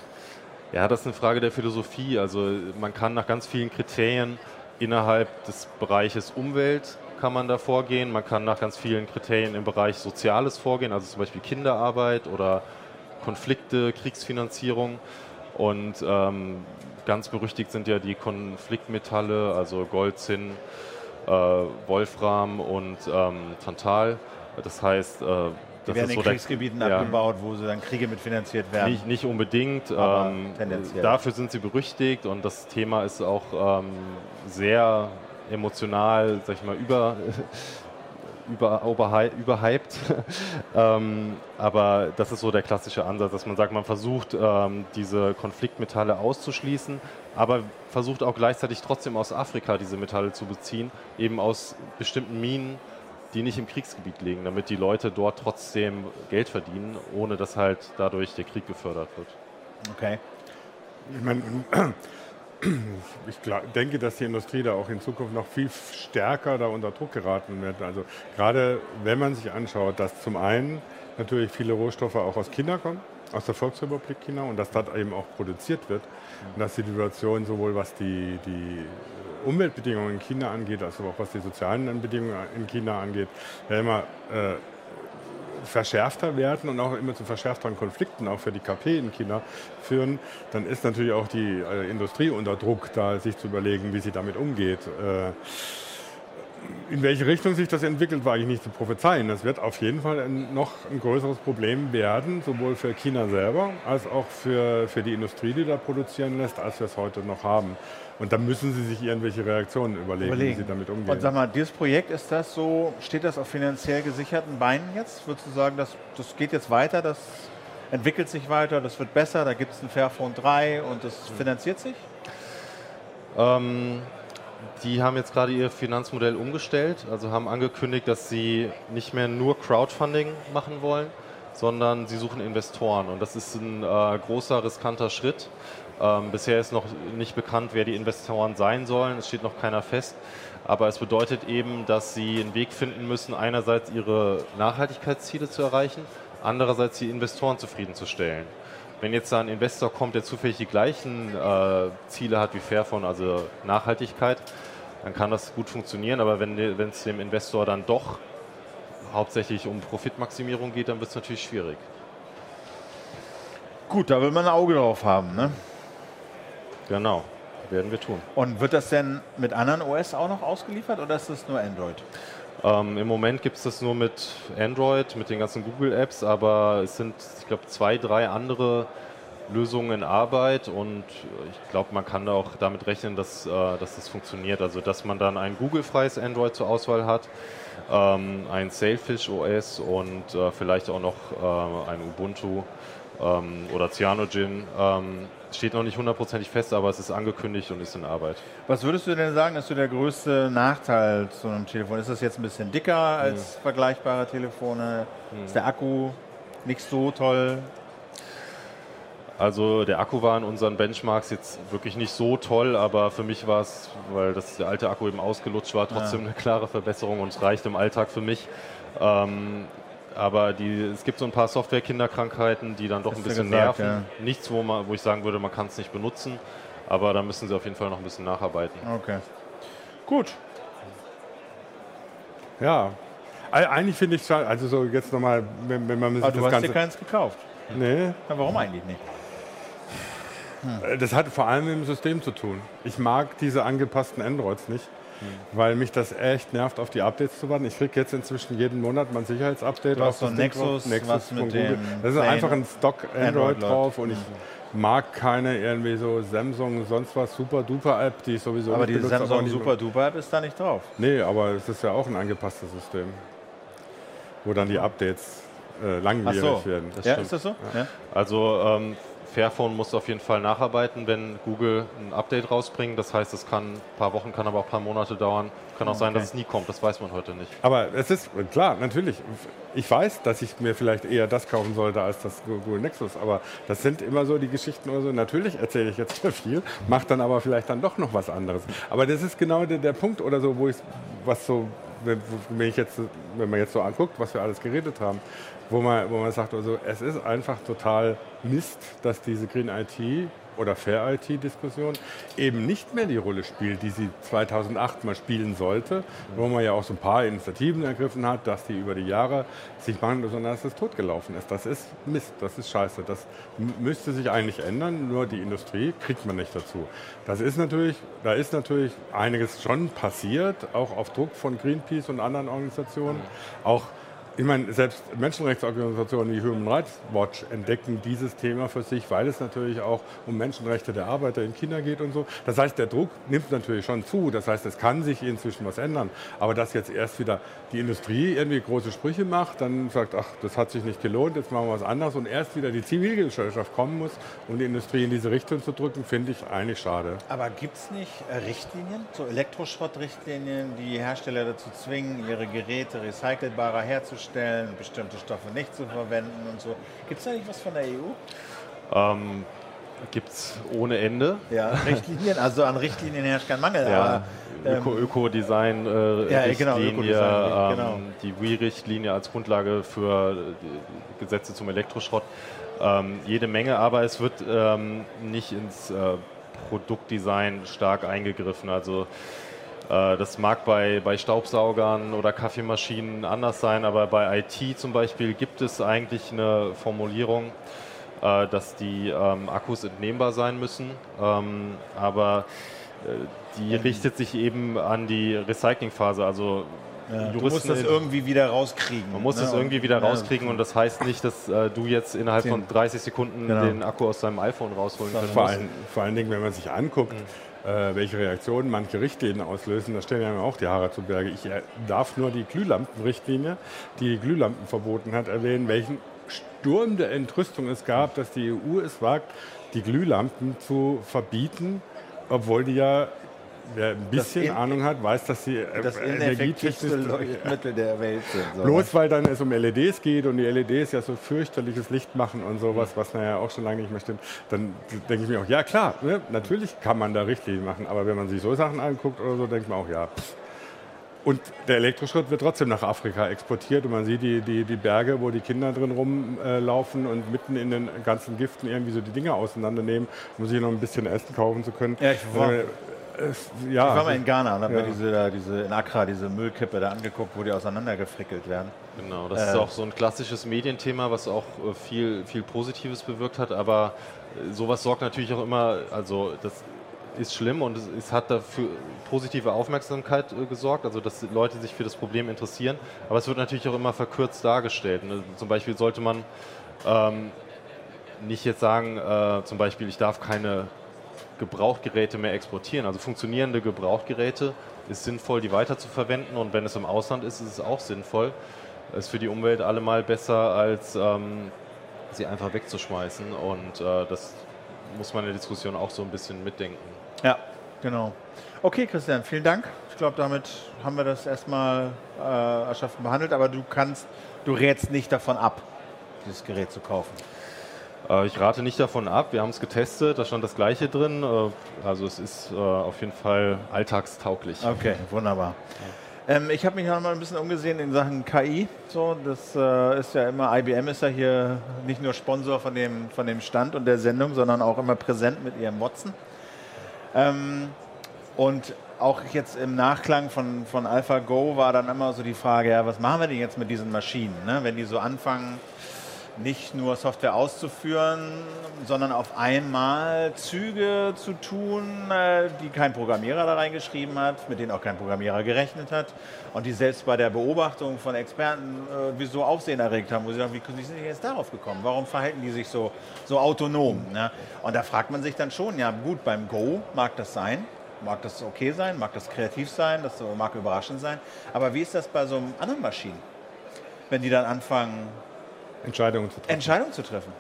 Ja, das ist eine Frage der Philosophie. Also man kann nach ganz vielen Kriterien innerhalb des Bereiches Umwelt kann man da vorgehen. Man kann nach ganz vielen Kriterien im Bereich Soziales vorgehen, also zum Beispiel Kinderarbeit oder Konflikte, Kriegsfinanzierung. Und ähm, ganz berüchtigt sind ja die Konfliktmetalle, also Gold, Zinn, äh, Wolfram und ähm, Tantal. Das heißt, äh, Die das werden ist in so der- Kriegsgebieten ja. abgebaut, wo sie dann Kriege mit finanziert werden. Nicht, nicht unbedingt. Ähm, tendenziell. dafür sind sie berüchtigt und das Thema ist auch ähm, sehr emotional, sag ich mal, über, [LAUGHS] über, überhy- überhyped. [LAUGHS] ähm, aber das ist so der klassische Ansatz, dass man sagt, man versucht, ähm, diese Konfliktmetalle auszuschließen, aber versucht auch gleichzeitig trotzdem aus Afrika diese Metalle zu beziehen, eben aus bestimmten Minen, die nicht im Kriegsgebiet liegen, damit die Leute dort trotzdem Geld verdienen, ohne dass halt dadurch der Krieg gefördert wird. Okay. Ich, meine, [CLEARS THROAT] ich denke, dass die Industrie da auch in Zukunft noch viel stärker da unter Druck geraten wird. Also gerade wenn man sich anschaut, dass zum einen natürlich viele Rohstoffe auch aus China kommen, aus der Volksrepublik China und dass dort eben auch produziert wird und dass die Situation sowohl was die, die Umweltbedingungen in China angeht, als auch was die sozialen Bedingungen in China angeht, ja immer äh, verschärfter werden und auch immer zu verschärfteren Konflikten auch für die KP in China führen, dann ist natürlich auch die äh, Industrie unter Druck, da sich zu überlegen, wie sie damit umgeht. Äh, in welche Richtung sich das entwickelt, war eigentlich nicht zu prophezeien. Das wird auf jeden Fall ein, noch ein größeres Problem werden, sowohl für China selber als auch für, für die Industrie, die da produzieren lässt, als wir es heute noch haben. Und da müssen sie sich irgendwelche Reaktionen überlegen, wie Überlegen. sie damit umgehen. Und sag mal, dieses Projekt, ist das so, steht das auf finanziell gesicherten Beinen jetzt? Würdest du sagen, das, das geht jetzt weiter, das entwickelt sich weiter, das wird besser, da gibt es ein Fairphone 3 und das finanziert sich? Ähm, die haben jetzt gerade ihr Finanzmodell umgestellt, also haben angekündigt, dass sie nicht mehr nur Crowdfunding machen wollen, sondern sie suchen Investoren. Und das ist ein äh, großer, riskanter Schritt. Ähm, bisher ist noch nicht bekannt, wer die Investoren sein sollen. Es steht noch keiner fest. Aber es bedeutet eben, dass sie einen Weg finden müssen, einerseits ihre Nachhaltigkeitsziele zu erreichen, andererseits die Investoren zufriedenzustellen. Wenn jetzt da ein Investor kommt, der zufällig die gleichen äh, Ziele hat wie Fairphone, also Nachhaltigkeit, dann kann das gut funktionieren. Aber wenn es dem Investor dann doch hauptsächlich um Profitmaximierung geht, dann wird es natürlich schwierig. Gut, da will man ein Auge drauf haben. Ne? Genau, werden wir tun. Und wird das denn mit anderen OS auch noch ausgeliefert oder ist das nur Android? Ähm, Im Moment gibt es das nur mit Android, mit den ganzen Google-Apps, aber es sind, ich glaube, zwei, drei andere Lösungen in Arbeit und ich glaube, man kann auch damit rechnen, dass, äh, dass das funktioniert. Also, dass man dann ein Google-freies Android zur Auswahl hat, ähm, ein Sailfish OS und äh, vielleicht auch noch äh, ein Ubuntu ähm, oder Cyanogen. Steht noch nicht hundertprozentig fest, aber es ist angekündigt und ist in Arbeit. Was würdest du denn sagen, ist so der größte Nachteil zu einem Telefon? Ist das jetzt ein bisschen dicker als vergleichbare Telefone? Ist der Akku nicht so toll? Also der Akku war in unseren Benchmarks jetzt wirklich nicht so toll, aber für mich war es, weil das der alte Akku eben ausgelutscht war, trotzdem eine klare Verbesserung und es reicht im Alltag für mich. Ähm, aber die, es gibt so ein paar Software-Kinderkrankheiten, die dann doch ein bisschen gesagt, nerven. Nichts, wo, man, wo ich sagen würde, man kann es nicht benutzen, aber da müssen sie auf jeden Fall noch ein bisschen nacharbeiten. Okay. Gut. Ja, Eig- eigentlich finde ich es schade. Also so jetzt nochmal, wenn, wenn man sich Aber du das hast Ganze... dir keins gekauft. nee, Ja, warum eigentlich nicht? Äh, Das hat vor allem mit dem System zu tun. Ich mag diese angepassten Androids nicht, weil mich das echt nervt, auf die Updates zu warten. Ich kriege jetzt inzwischen jeden Monat mein Sicherheitsupdate. Du hast auf so drauf. Nexus, was mit Google. dem Das ist einfach ein Stock Android, Android drauf und ich mag keine irgendwie so Samsung, sonst was super duper App, die ich sowieso Aber nicht die benutze, Samsung die- Super Duper App ist da nicht drauf. Nee, aber es ist ja auch ein angepasstes System, wo dann die Updates äh, langwierig so. werden. ja, stimmt. ist das so? Ja. Also ähm, Fairphone muss auf jeden Fall nacharbeiten, wenn Google ein Update rausbringt. Das heißt, es kann ein paar Wochen, kann aber auch ein paar Monate dauern. Kann auch okay. sein, dass es nie kommt. Das weiß man heute nicht. Aber es ist klar, natürlich. Ich weiß, dass ich mir vielleicht eher das kaufen sollte als das Google Nexus. Aber das sind immer so die Geschichten oder so. Natürlich erzähle ich jetzt sehr [LAUGHS] viel, mache dann aber vielleicht dann doch noch was anderes. Aber das ist genau der, der Punkt oder so, wo ich was so wenn, ich jetzt, wenn man jetzt so anguckt, was wir alles geredet haben, wo man, wo man sagt, also es ist einfach total Mist, dass diese Green IT oder Fair IT-Diskussion eben nicht mehr die Rolle spielt, die sie 2008 mal spielen sollte, wo man ja auch so ein paar Initiativen ergriffen hat, dass die über die Jahre sich machen, sondern dass es totgelaufen ist. Das ist Mist, das ist scheiße. Das müsste sich eigentlich ändern, nur die Industrie kriegt man nicht dazu. Das ist natürlich, da ist natürlich einiges schon passiert, auch auf Druck von Greenpeace und anderen Organisationen. Auch ich meine, selbst Menschenrechtsorganisationen wie Human Rights Watch entdecken dieses Thema für sich, weil es natürlich auch um Menschenrechte der Arbeiter in China geht und so. Das heißt, der Druck nimmt natürlich schon zu. Das heißt, es kann sich inzwischen was ändern. Aber dass jetzt erst wieder die Industrie irgendwie große Sprüche macht, dann sagt, ach, das hat sich nicht gelohnt, jetzt machen wir was anderes und erst wieder die Zivilgesellschaft kommen muss, um die Industrie in diese Richtung zu drücken, finde ich eigentlich schade. Aber gibt es nicht Richtlinien, so Elektroschrottrichtlinien, die Hersteller dazu zwingen, ihre Geräte recycelbarer herzustellen? Herzustellen, bestimmte Stoffe nicht zu verwenden und so. Gibt es da nicht was von der EU? Ähm, Gibt es ohne Ende. Ja, [LAUGHS] Richtlinien, also an Richtlinien herrscht kein Mangel. Ja, Öko-Design, ähm, äh, ja, genau, Öko ähm, genau. die WI-Richtlinie als Grundlage für Gesetze zum Elektroschrott. Ähm, jede Menge, aber es wird ähm, nicht ins äh, Produktdesign stark eingegriffen. Also äh, das mag bei, bei Staubsaugern oder Kaffeemaschinen anders sein, aber bei IT zum Beispiel gibt es eigentlich eine Formulierung, äh, dass die ähm, Akkus entnehmbar sein müssen. Ähm, aber äh, die richtet sich eben an die Recyclingphase. Also ja, du musst das irgendwie wieder rauskriegen. Man muss ne? es irgendwie wieder rauskriegen und das heißt nicht, dass äh, du jetzt innerhalb von 30 Sekunden genau. den Akku aus deinem iPhone rausholen kannst. Vor, vor allen Dingen, wenn man sich anguckt, mhm äh, welche Reaktionen manche Richtlinien auslösen, da stellen ja auch die Haare zu Berge. Ich äh, darf nur die Glühlampenrichtlinie, die Glühlampen verboten hat, erwähnen, welchen Sturm der Entrüstung es gab, dass die EU es wagt, die Glühlampen zu verbieten, obwohl die ja Wer ein bisschen in, Ahnung hat, weiß, dass sie äh, das energietechnisch Leuchtmittel der Welt sind. So. Bloß weil dann es um LEDs geht und die LEDs ja so fürchterliches Licht machen und sowas, was naja auch schon lange nicht mehr stimmt, dann denke ich mir auch, ja klar, ne, natürlich kann man da Richtlinien machen, aber wenn man sich so Sachen anguckt oder so, denkt man auch, ja. Pff. Und der Elektroschrott wird trotzdem nach Afrika exportiert und man sieht die, die, die Berge, wo die Kinder drin rumlaufen äh, und mitten in den ganzen Giften irgendwie so die Dinge auseinandernehmen, um sich noch ein bisschen Essen kaufen zu können. Ja, ich war, äh, ja. Ich war mal in Ghana und habe ja. mir diese, diese, in Accra diese Müllkippe da angeguckt, wo die auseinandergefrickelt werden. Genau, das äh. ist auch so ein klassisches Medienthema, was auch äh, viel, viel Positives bewirkt hat, aber äh, sowas sorgt natürlich auch immer, also das ist schlimm und es, es hat dafür positive Aufmerksamkeit äh, gesorgt, also dass Leute sich für das Problem interessieren, aber es wird natürlich auch immer verkürzt dargestellt. Ne? Zum Beispiel sollte man ähm, nicht jetzt sagen, äh, zum Beispiel, ich darf keine Gebrauchgeräte mehr exportieren. Also funktionierende Gebrauchgeräte ist sinnvoll, die weiter zu verwenden und wenn es im Ausland ist, ist es auch sinnvoll. Ist für die Umwelt allemal besser, als ähm, sie einfach wegzuschmeißen und äh, das muss man in der Diskussion auch so ein bisschen mitdenken. Ja, genau. Okay, Christian, vielen Dank. Ich glaube, damit haben wir das erstmal äh, erschaffen behandelt, aber du kannst, du rätst nicht davon ab, dieses Gerät zu kaufen. Äh, ich rate nicht davon ab. Wir haben es getestet, da stand das Gleiche drin. Äh, also es ist äh, auf jeden Fall alltagstauglich. Okay, wunderbar. Ähm, ich habe mich noch mal ein bisschen umgesehen in Sachen KI. So, das äh, ist ja immer, IBM ist ja hier nicht nur Sponsor von dem, von dem Stand und der Sendung, sondern auch immer präsent mit ihrem Watson. Ähm, und auch jetzt im Nachklang von, von AlphaGo war dann immer so die Frage, ja, was machen wir denn jetzt mit diesen Maschinen, ne? wenn die so anfangen, nicht nur Software auszuführen, sondern auf einmal Züge zu tun, äh, die kein Programmierer da reingeschrieben hat, mit denen auch kein Programmierer gerechnet hat und die selbst bei der Beobachtung von Experten äh, wieso Aufsehen erregt haben, wo sie sagen, wie sind die jetzt darauf gekommen? Warum verhalten die sich so, so autonom? Ne? Und da fragt man sich dann schon, ja gut, beim Go mag das sein, mag das okay sein, mag das kreativ sein, das mag überraschend sein, aber wie ist das bei so anderen Maschinen? Wenn die dann anfangen, Entscheidungen zu treffen. Entscheidungen zu treffen.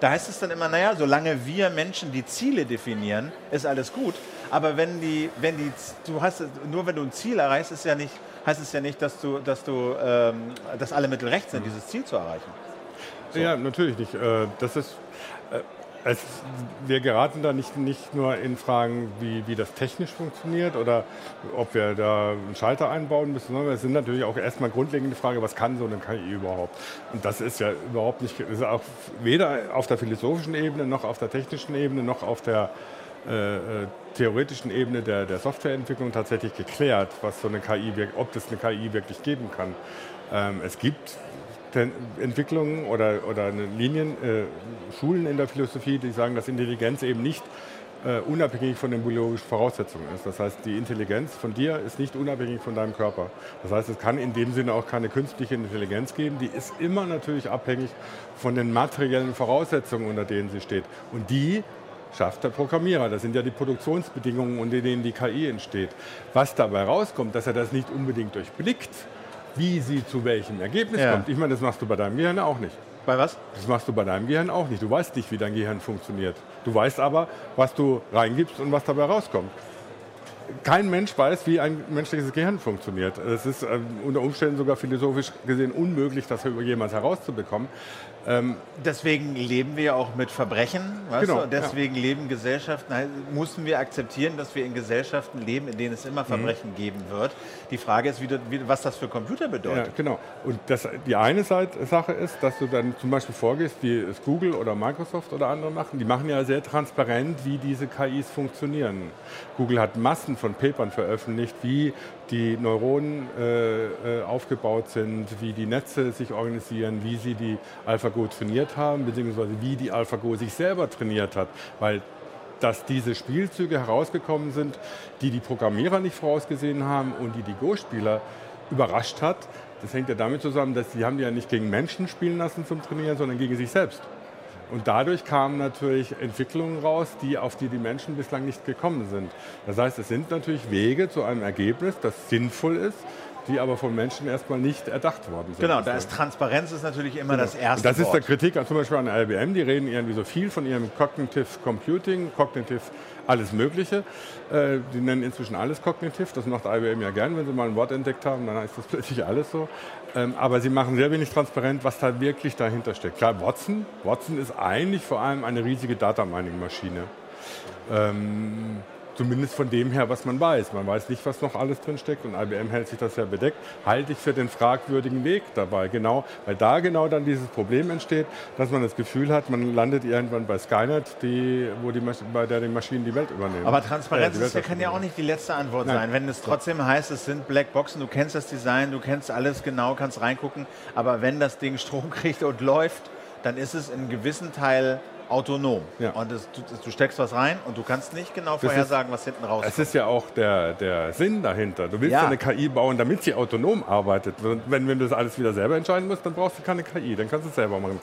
Da heißt es dann immer, naja, solange wir Menschen die Ziele definieren, ist alles gut. Aber wenn die, wenn die, du hast, nur wenn du ein Ziel erreichst, ist ja nicht, heißt es ja nicht, dass du, dass du, ähm, dass alle Mittel recht sind, dieses Ziel zu erreichen. So. Ja, natürlich nicht. Äh, das ist, äh, es, wir geraten da nicht, nicht nur in Fragen, wie, wie das technisch funktioniert oder ob wir da einen Schalter einbauen müssen, sondern es sind natürlich auch erstmal grundlegende Frage, was kann so eine KI überhaupt? Und das ist ja überhaupt nicht, ist auch weder auf der philosophischen Ebene noch auf der technischen Ebene noch auf der äh, äh theoretischen Ebene der, der Softwareentwicklung tatsächlich geklärt, was so eine KI, ob das eine KI wirklich geben kann. Ähm, es gibt Entwicklungen oder, oder Linien, äh, Schulen in der Philosophie, die sagen, dass Intelligenz eben nicht äh, unabhängig von den biologischen Voraussetzungen ist. Das heißt, die Intelligenz von dir ist nicht unabhängig von deinem Körper. Das heißt, es kann in dem Sinne auch keine künstliche Intelligenz geben. Die ist immer natürlich abhängig von den materiellen Voraussetzungen, unter denen sie steht. Und die schafft der Programmierer. Das sind ja die Produktionsbedingungen, unter denen die KI entsteht. Was dabei rauskommt, dass er das nicht unbedingt durchblickt, wie sie zu welchem Ergebnis ja. kommt. Ich meine, das machst du bei deinem Gehirn auch nicht. Bei was? Das machst du bei deinem Gehirn auch nicht. Du weißt nicht, wie dein Gehirn funktioniert. Du weißt aber, was du reingibst und was dabei rauskommt. Kein Mensch weiß, wie ein menschliches Gehirn funktioniert. Es ist äh, unter Umständen sogar philosophisch gesehen unmöglich, das über jemals herauszubekommen. Ähm, deswegen leben wir auch mit Verbrechen, weißt genau, du? deswegen ja. leben Gesellschaften, mussten wir akzeptieren, dass wir in Gesellschaften leben, in denen es immer mhm. Verbrechen mhm. geben wird. Die Frage ist, wie, wie, was das für Computer bedeutet. Ja, genau. Und das, die eine Seite, Sache ist, dass du dann zum Beispiel vorgehst, wie es Google oder Microsoft oder andere machen. Die machen ja sehr transparent, wie diese KIs funktionieren. Google hat Massen von Papern veröffentlicht, wie die Neuronen äh, äh, aufgebaut sind, wie die Netze sich organisieren, wie sie die AlphaGo trainiert haben, beziehungsweise wie die AlphaGo sich selber trainiert hat. Weil dass diese Spielzüge herausgekommen sind, die die Programmierer nicht vorausgesehen haben und die die Go-Spieler überrascht hat. Das hängt ja damit zusammen, dass sie haben die ja nicht gegen Menschen spielen lassen zum Trainieren, sondern gegen sich selbst. Und dadurch kamen natürlich Entwicklungen raus, die, auf die die Menschen bislang nicht gekommen sind. Das heißt, es sind natürlich Wege zu einem Ergebnis, das sinnvoll ist, die aber von Menschen erstmal nicht erdacht worden sind. Genau, da ist Transparenz ist natürlich immer genau. das erste. Und das ist der Kritik zum Beispiel an IBM, die reden irgendwie so viel von ihrem Cognitive Computing, Cognitive alles Mögliche. Äh, die nennen inzwischen alles Cognitive, das macht IBM ja gern, wenn sie mal ein Wort entdeckt haben, dann ist das [LAUGHS] plötzlich alles so. Ähm, aber sie machen sehr wenig transparent, was da wirklich dahinter steckt. Klar, Watson, Watson ist eigentlich vor allem eine riesige Data Mining Maschine. Zumindest von dem her, was man weiß. Man weiß nicht, was noch alles drin steckt und IBM hält sich das ja bedeckt. Halte ich für den fragwürdigen Weg dabei, genau, weil da genau dann dieses Problem entsteht, dass man das Gefühl hat, man landet irgendwann bei Skynet, die, wo die, bei der die Maschinen die Welt übernehmen. Aber Transparenz äh, kann ja auch nicht die letzte Antwort Nein. sein. Wenn es trotzdem heißt, es sind Blackboxen, du kennst das Design, du kennst alles genau, kannst reingucken, aber wenn das Ding Strom [LAUGHS] kriegt und läuft, dann ist es in gewissen Teil autonom. Ja. Und das, du, du, steckst was rein und du kannst nicht genau vorhersagen, was hinten rauskommt. Es ist ja auch der, der Sinn dahinter. Du willst ja. eine KI bauen, damit sie autonom arbeitet. Wenn, wenn du das alles wieder selber entscheiden musst, dann brauchst du keine KI, dann kannst du es selber machen.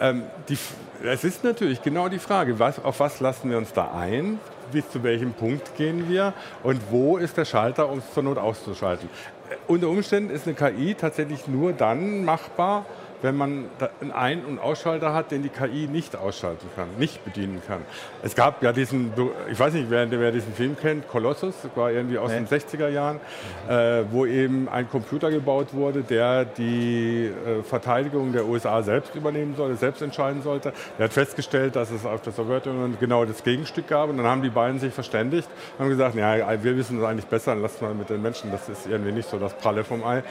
Ähm, die, es ist natürlich genau die Frage, was, auf was lassen wir uns da ein? Bis zu welchem Punkt gehen wir und wo ist der Schalter, um es zur Not auszuschalten? Äh, unter Umständen ist eine KI tatsächlich nur dann machbar, wenn man einen Ein- und Ausschalter hat, den die KI nicht ausschalten kann, nicht bedienen kann. Es gab ja diesen, ich weiß nicht, wer, wer diesen Film kennt, Colossus, war irgendwie aus nee. den 60er Jahren, äh, wo eben ein Computer gebaut wurde, der die äh, Verteidigung der USA selbst übernehmen sollte, selbst entscheiden sollte. Er hat festgestellt, dass es auf der Sowjetunion genau das Gegenstück gab und dann haben die beiden sich verständigt und haben gesagt, ja, wir wissen es eigentlich besser, lass mal mit den Menschen, das ist irgendwie nicht so das Pralle vom Ei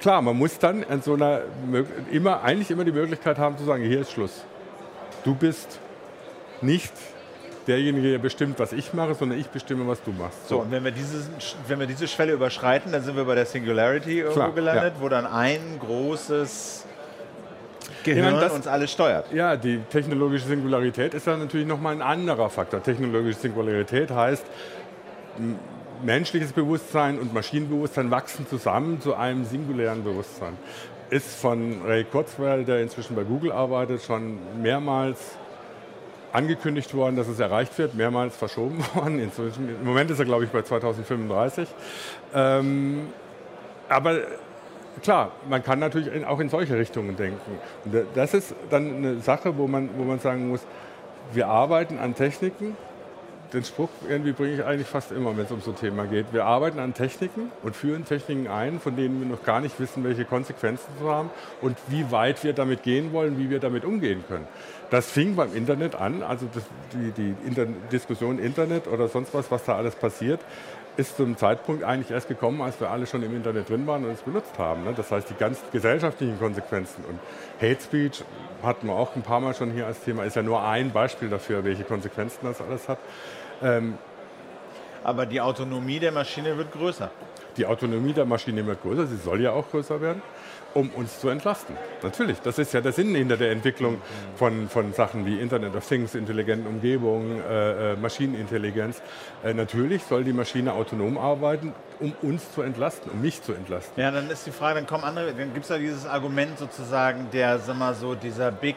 klar, man muss dann an so einer immer, eigentlich immer die Möglichkeit haben zu sagen, hier ist Schluss. Du bist nicht derjenige, der bestimmt, was ich mache, sondern ich bestimme, was du machst. So, so und wenn wir, dieses, wenn wir diese Schwelle überschreiten, dann sind wir bei der Singularity irgendwo Klar, gelandet, ja. wo dann ein großes Gehirn ja, das, uns alles steuert. Ja, die technologische Singularität ist dann natürlich nochmal ein anderer Faktor. Technologische Singularität heißt, menschliches Bewusstsein und Maschinenbewusstsein wachsen zusammen zu einem singulären Bewusstsein. Ist von Ray Kurzweil, der inzwischen bei Google arbeitet, schon mehrmals angekündigt worden, dass es erreicht wird, mehrmals verschoben [LAUGHS] worden. Inzwischen, Im Moment ist er, glaube ich, bei 2035. Ähm, aber klar, man kann natürlich auch in solche Richtungen denken. Und das ist dann eine Sache, wo man, wo man sagen muss, wir arbeiten an Techniken. Den Spruch irgendwie bringe ich eigentlich fast immer, wenn es um so ein Thema geht. Wir arbeiten an Techniken und führen Techniken ein, von denen wir noch gar nicht wissen, welche Konsequenzen sie haben und wie weit wir damit gehen wollen, wie wir damit umgehen können. Das fing beim Internet an, also das, die, die Inter Diskussion Internet oder sonst was, was da alles passiert, ist zum Zeitpunkt eigentlich erst gekommen, als wir alle schon im Internet drin waren und es benutzt haben. Ne? Das heißt, die ganz gesellschaftlichen Konsequenzen und Hate Speech hatten wir auch ein paar Mal schon hier als Thema, ist ja nur ein Beispiel dafür, welche Konsequenzen das alles hat. Ähm, Aber die Autonomie der Maschine wird größer. Die Autonomie der Maschine wird größer, sie soll ja auch größer werden um uns zu entlasten. Natürlich, das ist ja der Sinn hinter der Entwicklung von, von Sachen wie Internet of Things, intelligenten Umgebungen, äh, äh, Maschinenintelligenz. Äh, natürlich soll die Maschine autonom arbeiten, um uns zu entlasten, um mich zu entlasten. Ja, dann ist die Frage, dann kommen andere, dann gibt es ja dieses Argument sozusagen der, sag mal so, dieser Big,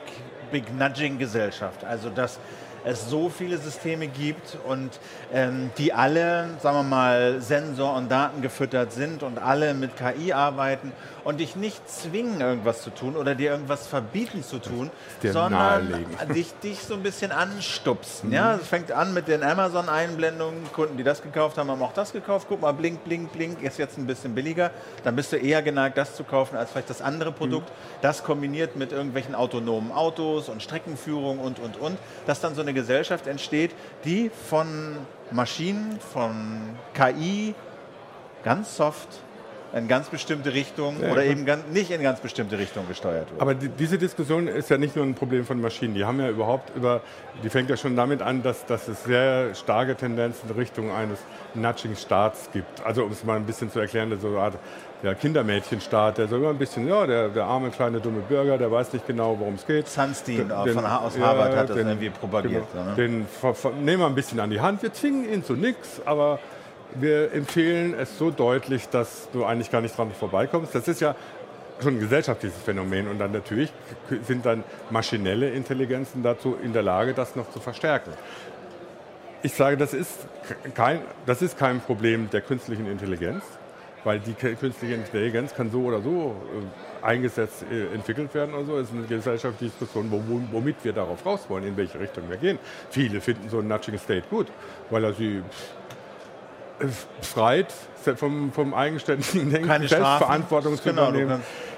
Big Nudging-Gesellschaft. Also dass es so viele Systeme gibt und ähm, die alle, sagen wir mal, Sensor- und Daten gefüttert sind und alle mit KI arbeiten und dich nicht zwingen, irgendwas zu tun oder dir irgendwas verbieten zu tun, sondern [LAUGHS] dich, dich so ein bisschen anstupsen. Mhm. Ja, es fängt an mit den Amazon-Einblendungen. Kunden, die das gekauft haben, haben auch das gekauft. Guck mal, blink, blink, blink, ist jetzt ein bisschen billiger. Dann bist du eher geneigt, das zu kaufen, als vielleicht das andere Produkt. Mhm. Das kombiniert mit irgendwelchen autonomen Autos und Streckenführung und, und, und. Dass dann so eine Gesellschaft entsteht, die von Maschinen, von KI ganz soft in ganz bestimmte Richtungen ja, oder eben ganz, nicht in ganz bestimmte Richtungen gesteuert wird. Aber die, diese Diskussion ist ja nicht nur ein Problem von Maschinen. Die haben ja überhaupt über, die fängt ja schon damit an, dass, dass es sehr starke Tendenzen in Richtung eines Nudging-Staats gibt. Also um es mal ein bisschen zu erklären, so eine Art der Kindermädchenstaat, der so immer ein bisschen, ja, der, der arme kleine dumme Bürger, der weiß nicht genau, worum es geht. Sunstein den, von, aus Harvard ja, hat das den, irgendwie propagiert. Genau, ne? Den nehmen wir ein bisschen an die Hand. Wir zwingen ihn zu nichts, aber wir empfehlen es so deutlich, dass du eigentlich gar nicht dran vorbeikommst. Das ist ja schon ein gesellschaftliches Phänomen und dann natürlich sind dann maschinelle Intelligenzen dazu in der Lage, das noch zu verstärken. Ich sage, das ist kein, das ist kein Problem der künstlichen Intelligenz, weil die künstliche Intelligenz kann so oder so äh, eingesetzt, äh, entwickelt werden oder so. Es ist eine gesellschaftliche Diskussion, womit wir darauf raus wollen, in welche Richtung wir gehen. Viele finden so ein Nudging State gut, weil er sie befreit vom, vom eigenständigen Denken, Keine Selbstverantwortung zu genau, übernehmen. Äh,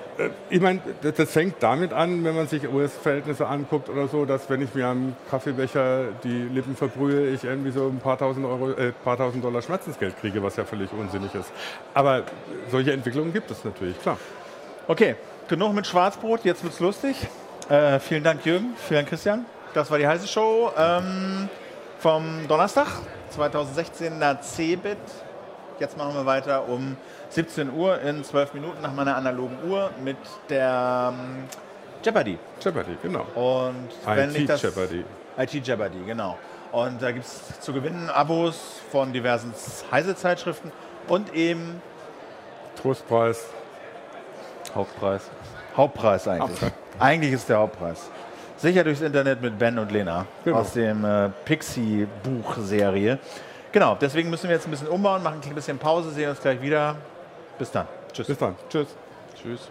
ich meine, das fängt damit an, wenn man sich US-Verhältnisse anguckt oder so, dass wenn ich mir am Kaffeebecher die Lippen verbrühe, ich irgendwie so ein paar tausend, Euro, äh, paar tausend Dollar Schmerzensgeld kriege, was ja völlig unsinnig ist. Aber solche Entwicklungen gibt es natürlich, klar. Okay, genug mit Schwarzbrot, jetzt wird's lustig. Äh, vielen Dank, Jürgen, vielen Dank, Christian. Das war die heiße Show ähm, vom Donnerstag. 2016er Cebit. Jetzt machen wir weiter um 17 Uhr in 12 Minuten nach meiner analogen Uhr mit der ähm, Jeopardy. Jeopardy, genau. Und wenn IT das, Jeopardy. IT Jeopardy, genau. Und da gibt es zu gewinnen Abos von diversen Heise-Zeitschriften und eben Trostpreis. Hauptpreis. Hauptpreis eigentlich. Hauptpreis. Eigentlich ist der Hauptpreis. Sicher durchs Internet mit Ben und Lena genau. aus dem äh, Pixie-Buchserie. Genau, deswegen müssen wir jetzt ein bisschen umbauen, machen ein bisschen Pause, sehen uns gleich wieder. Bis dann. Tschüss. Bis dann. Tschüss. Tschüss.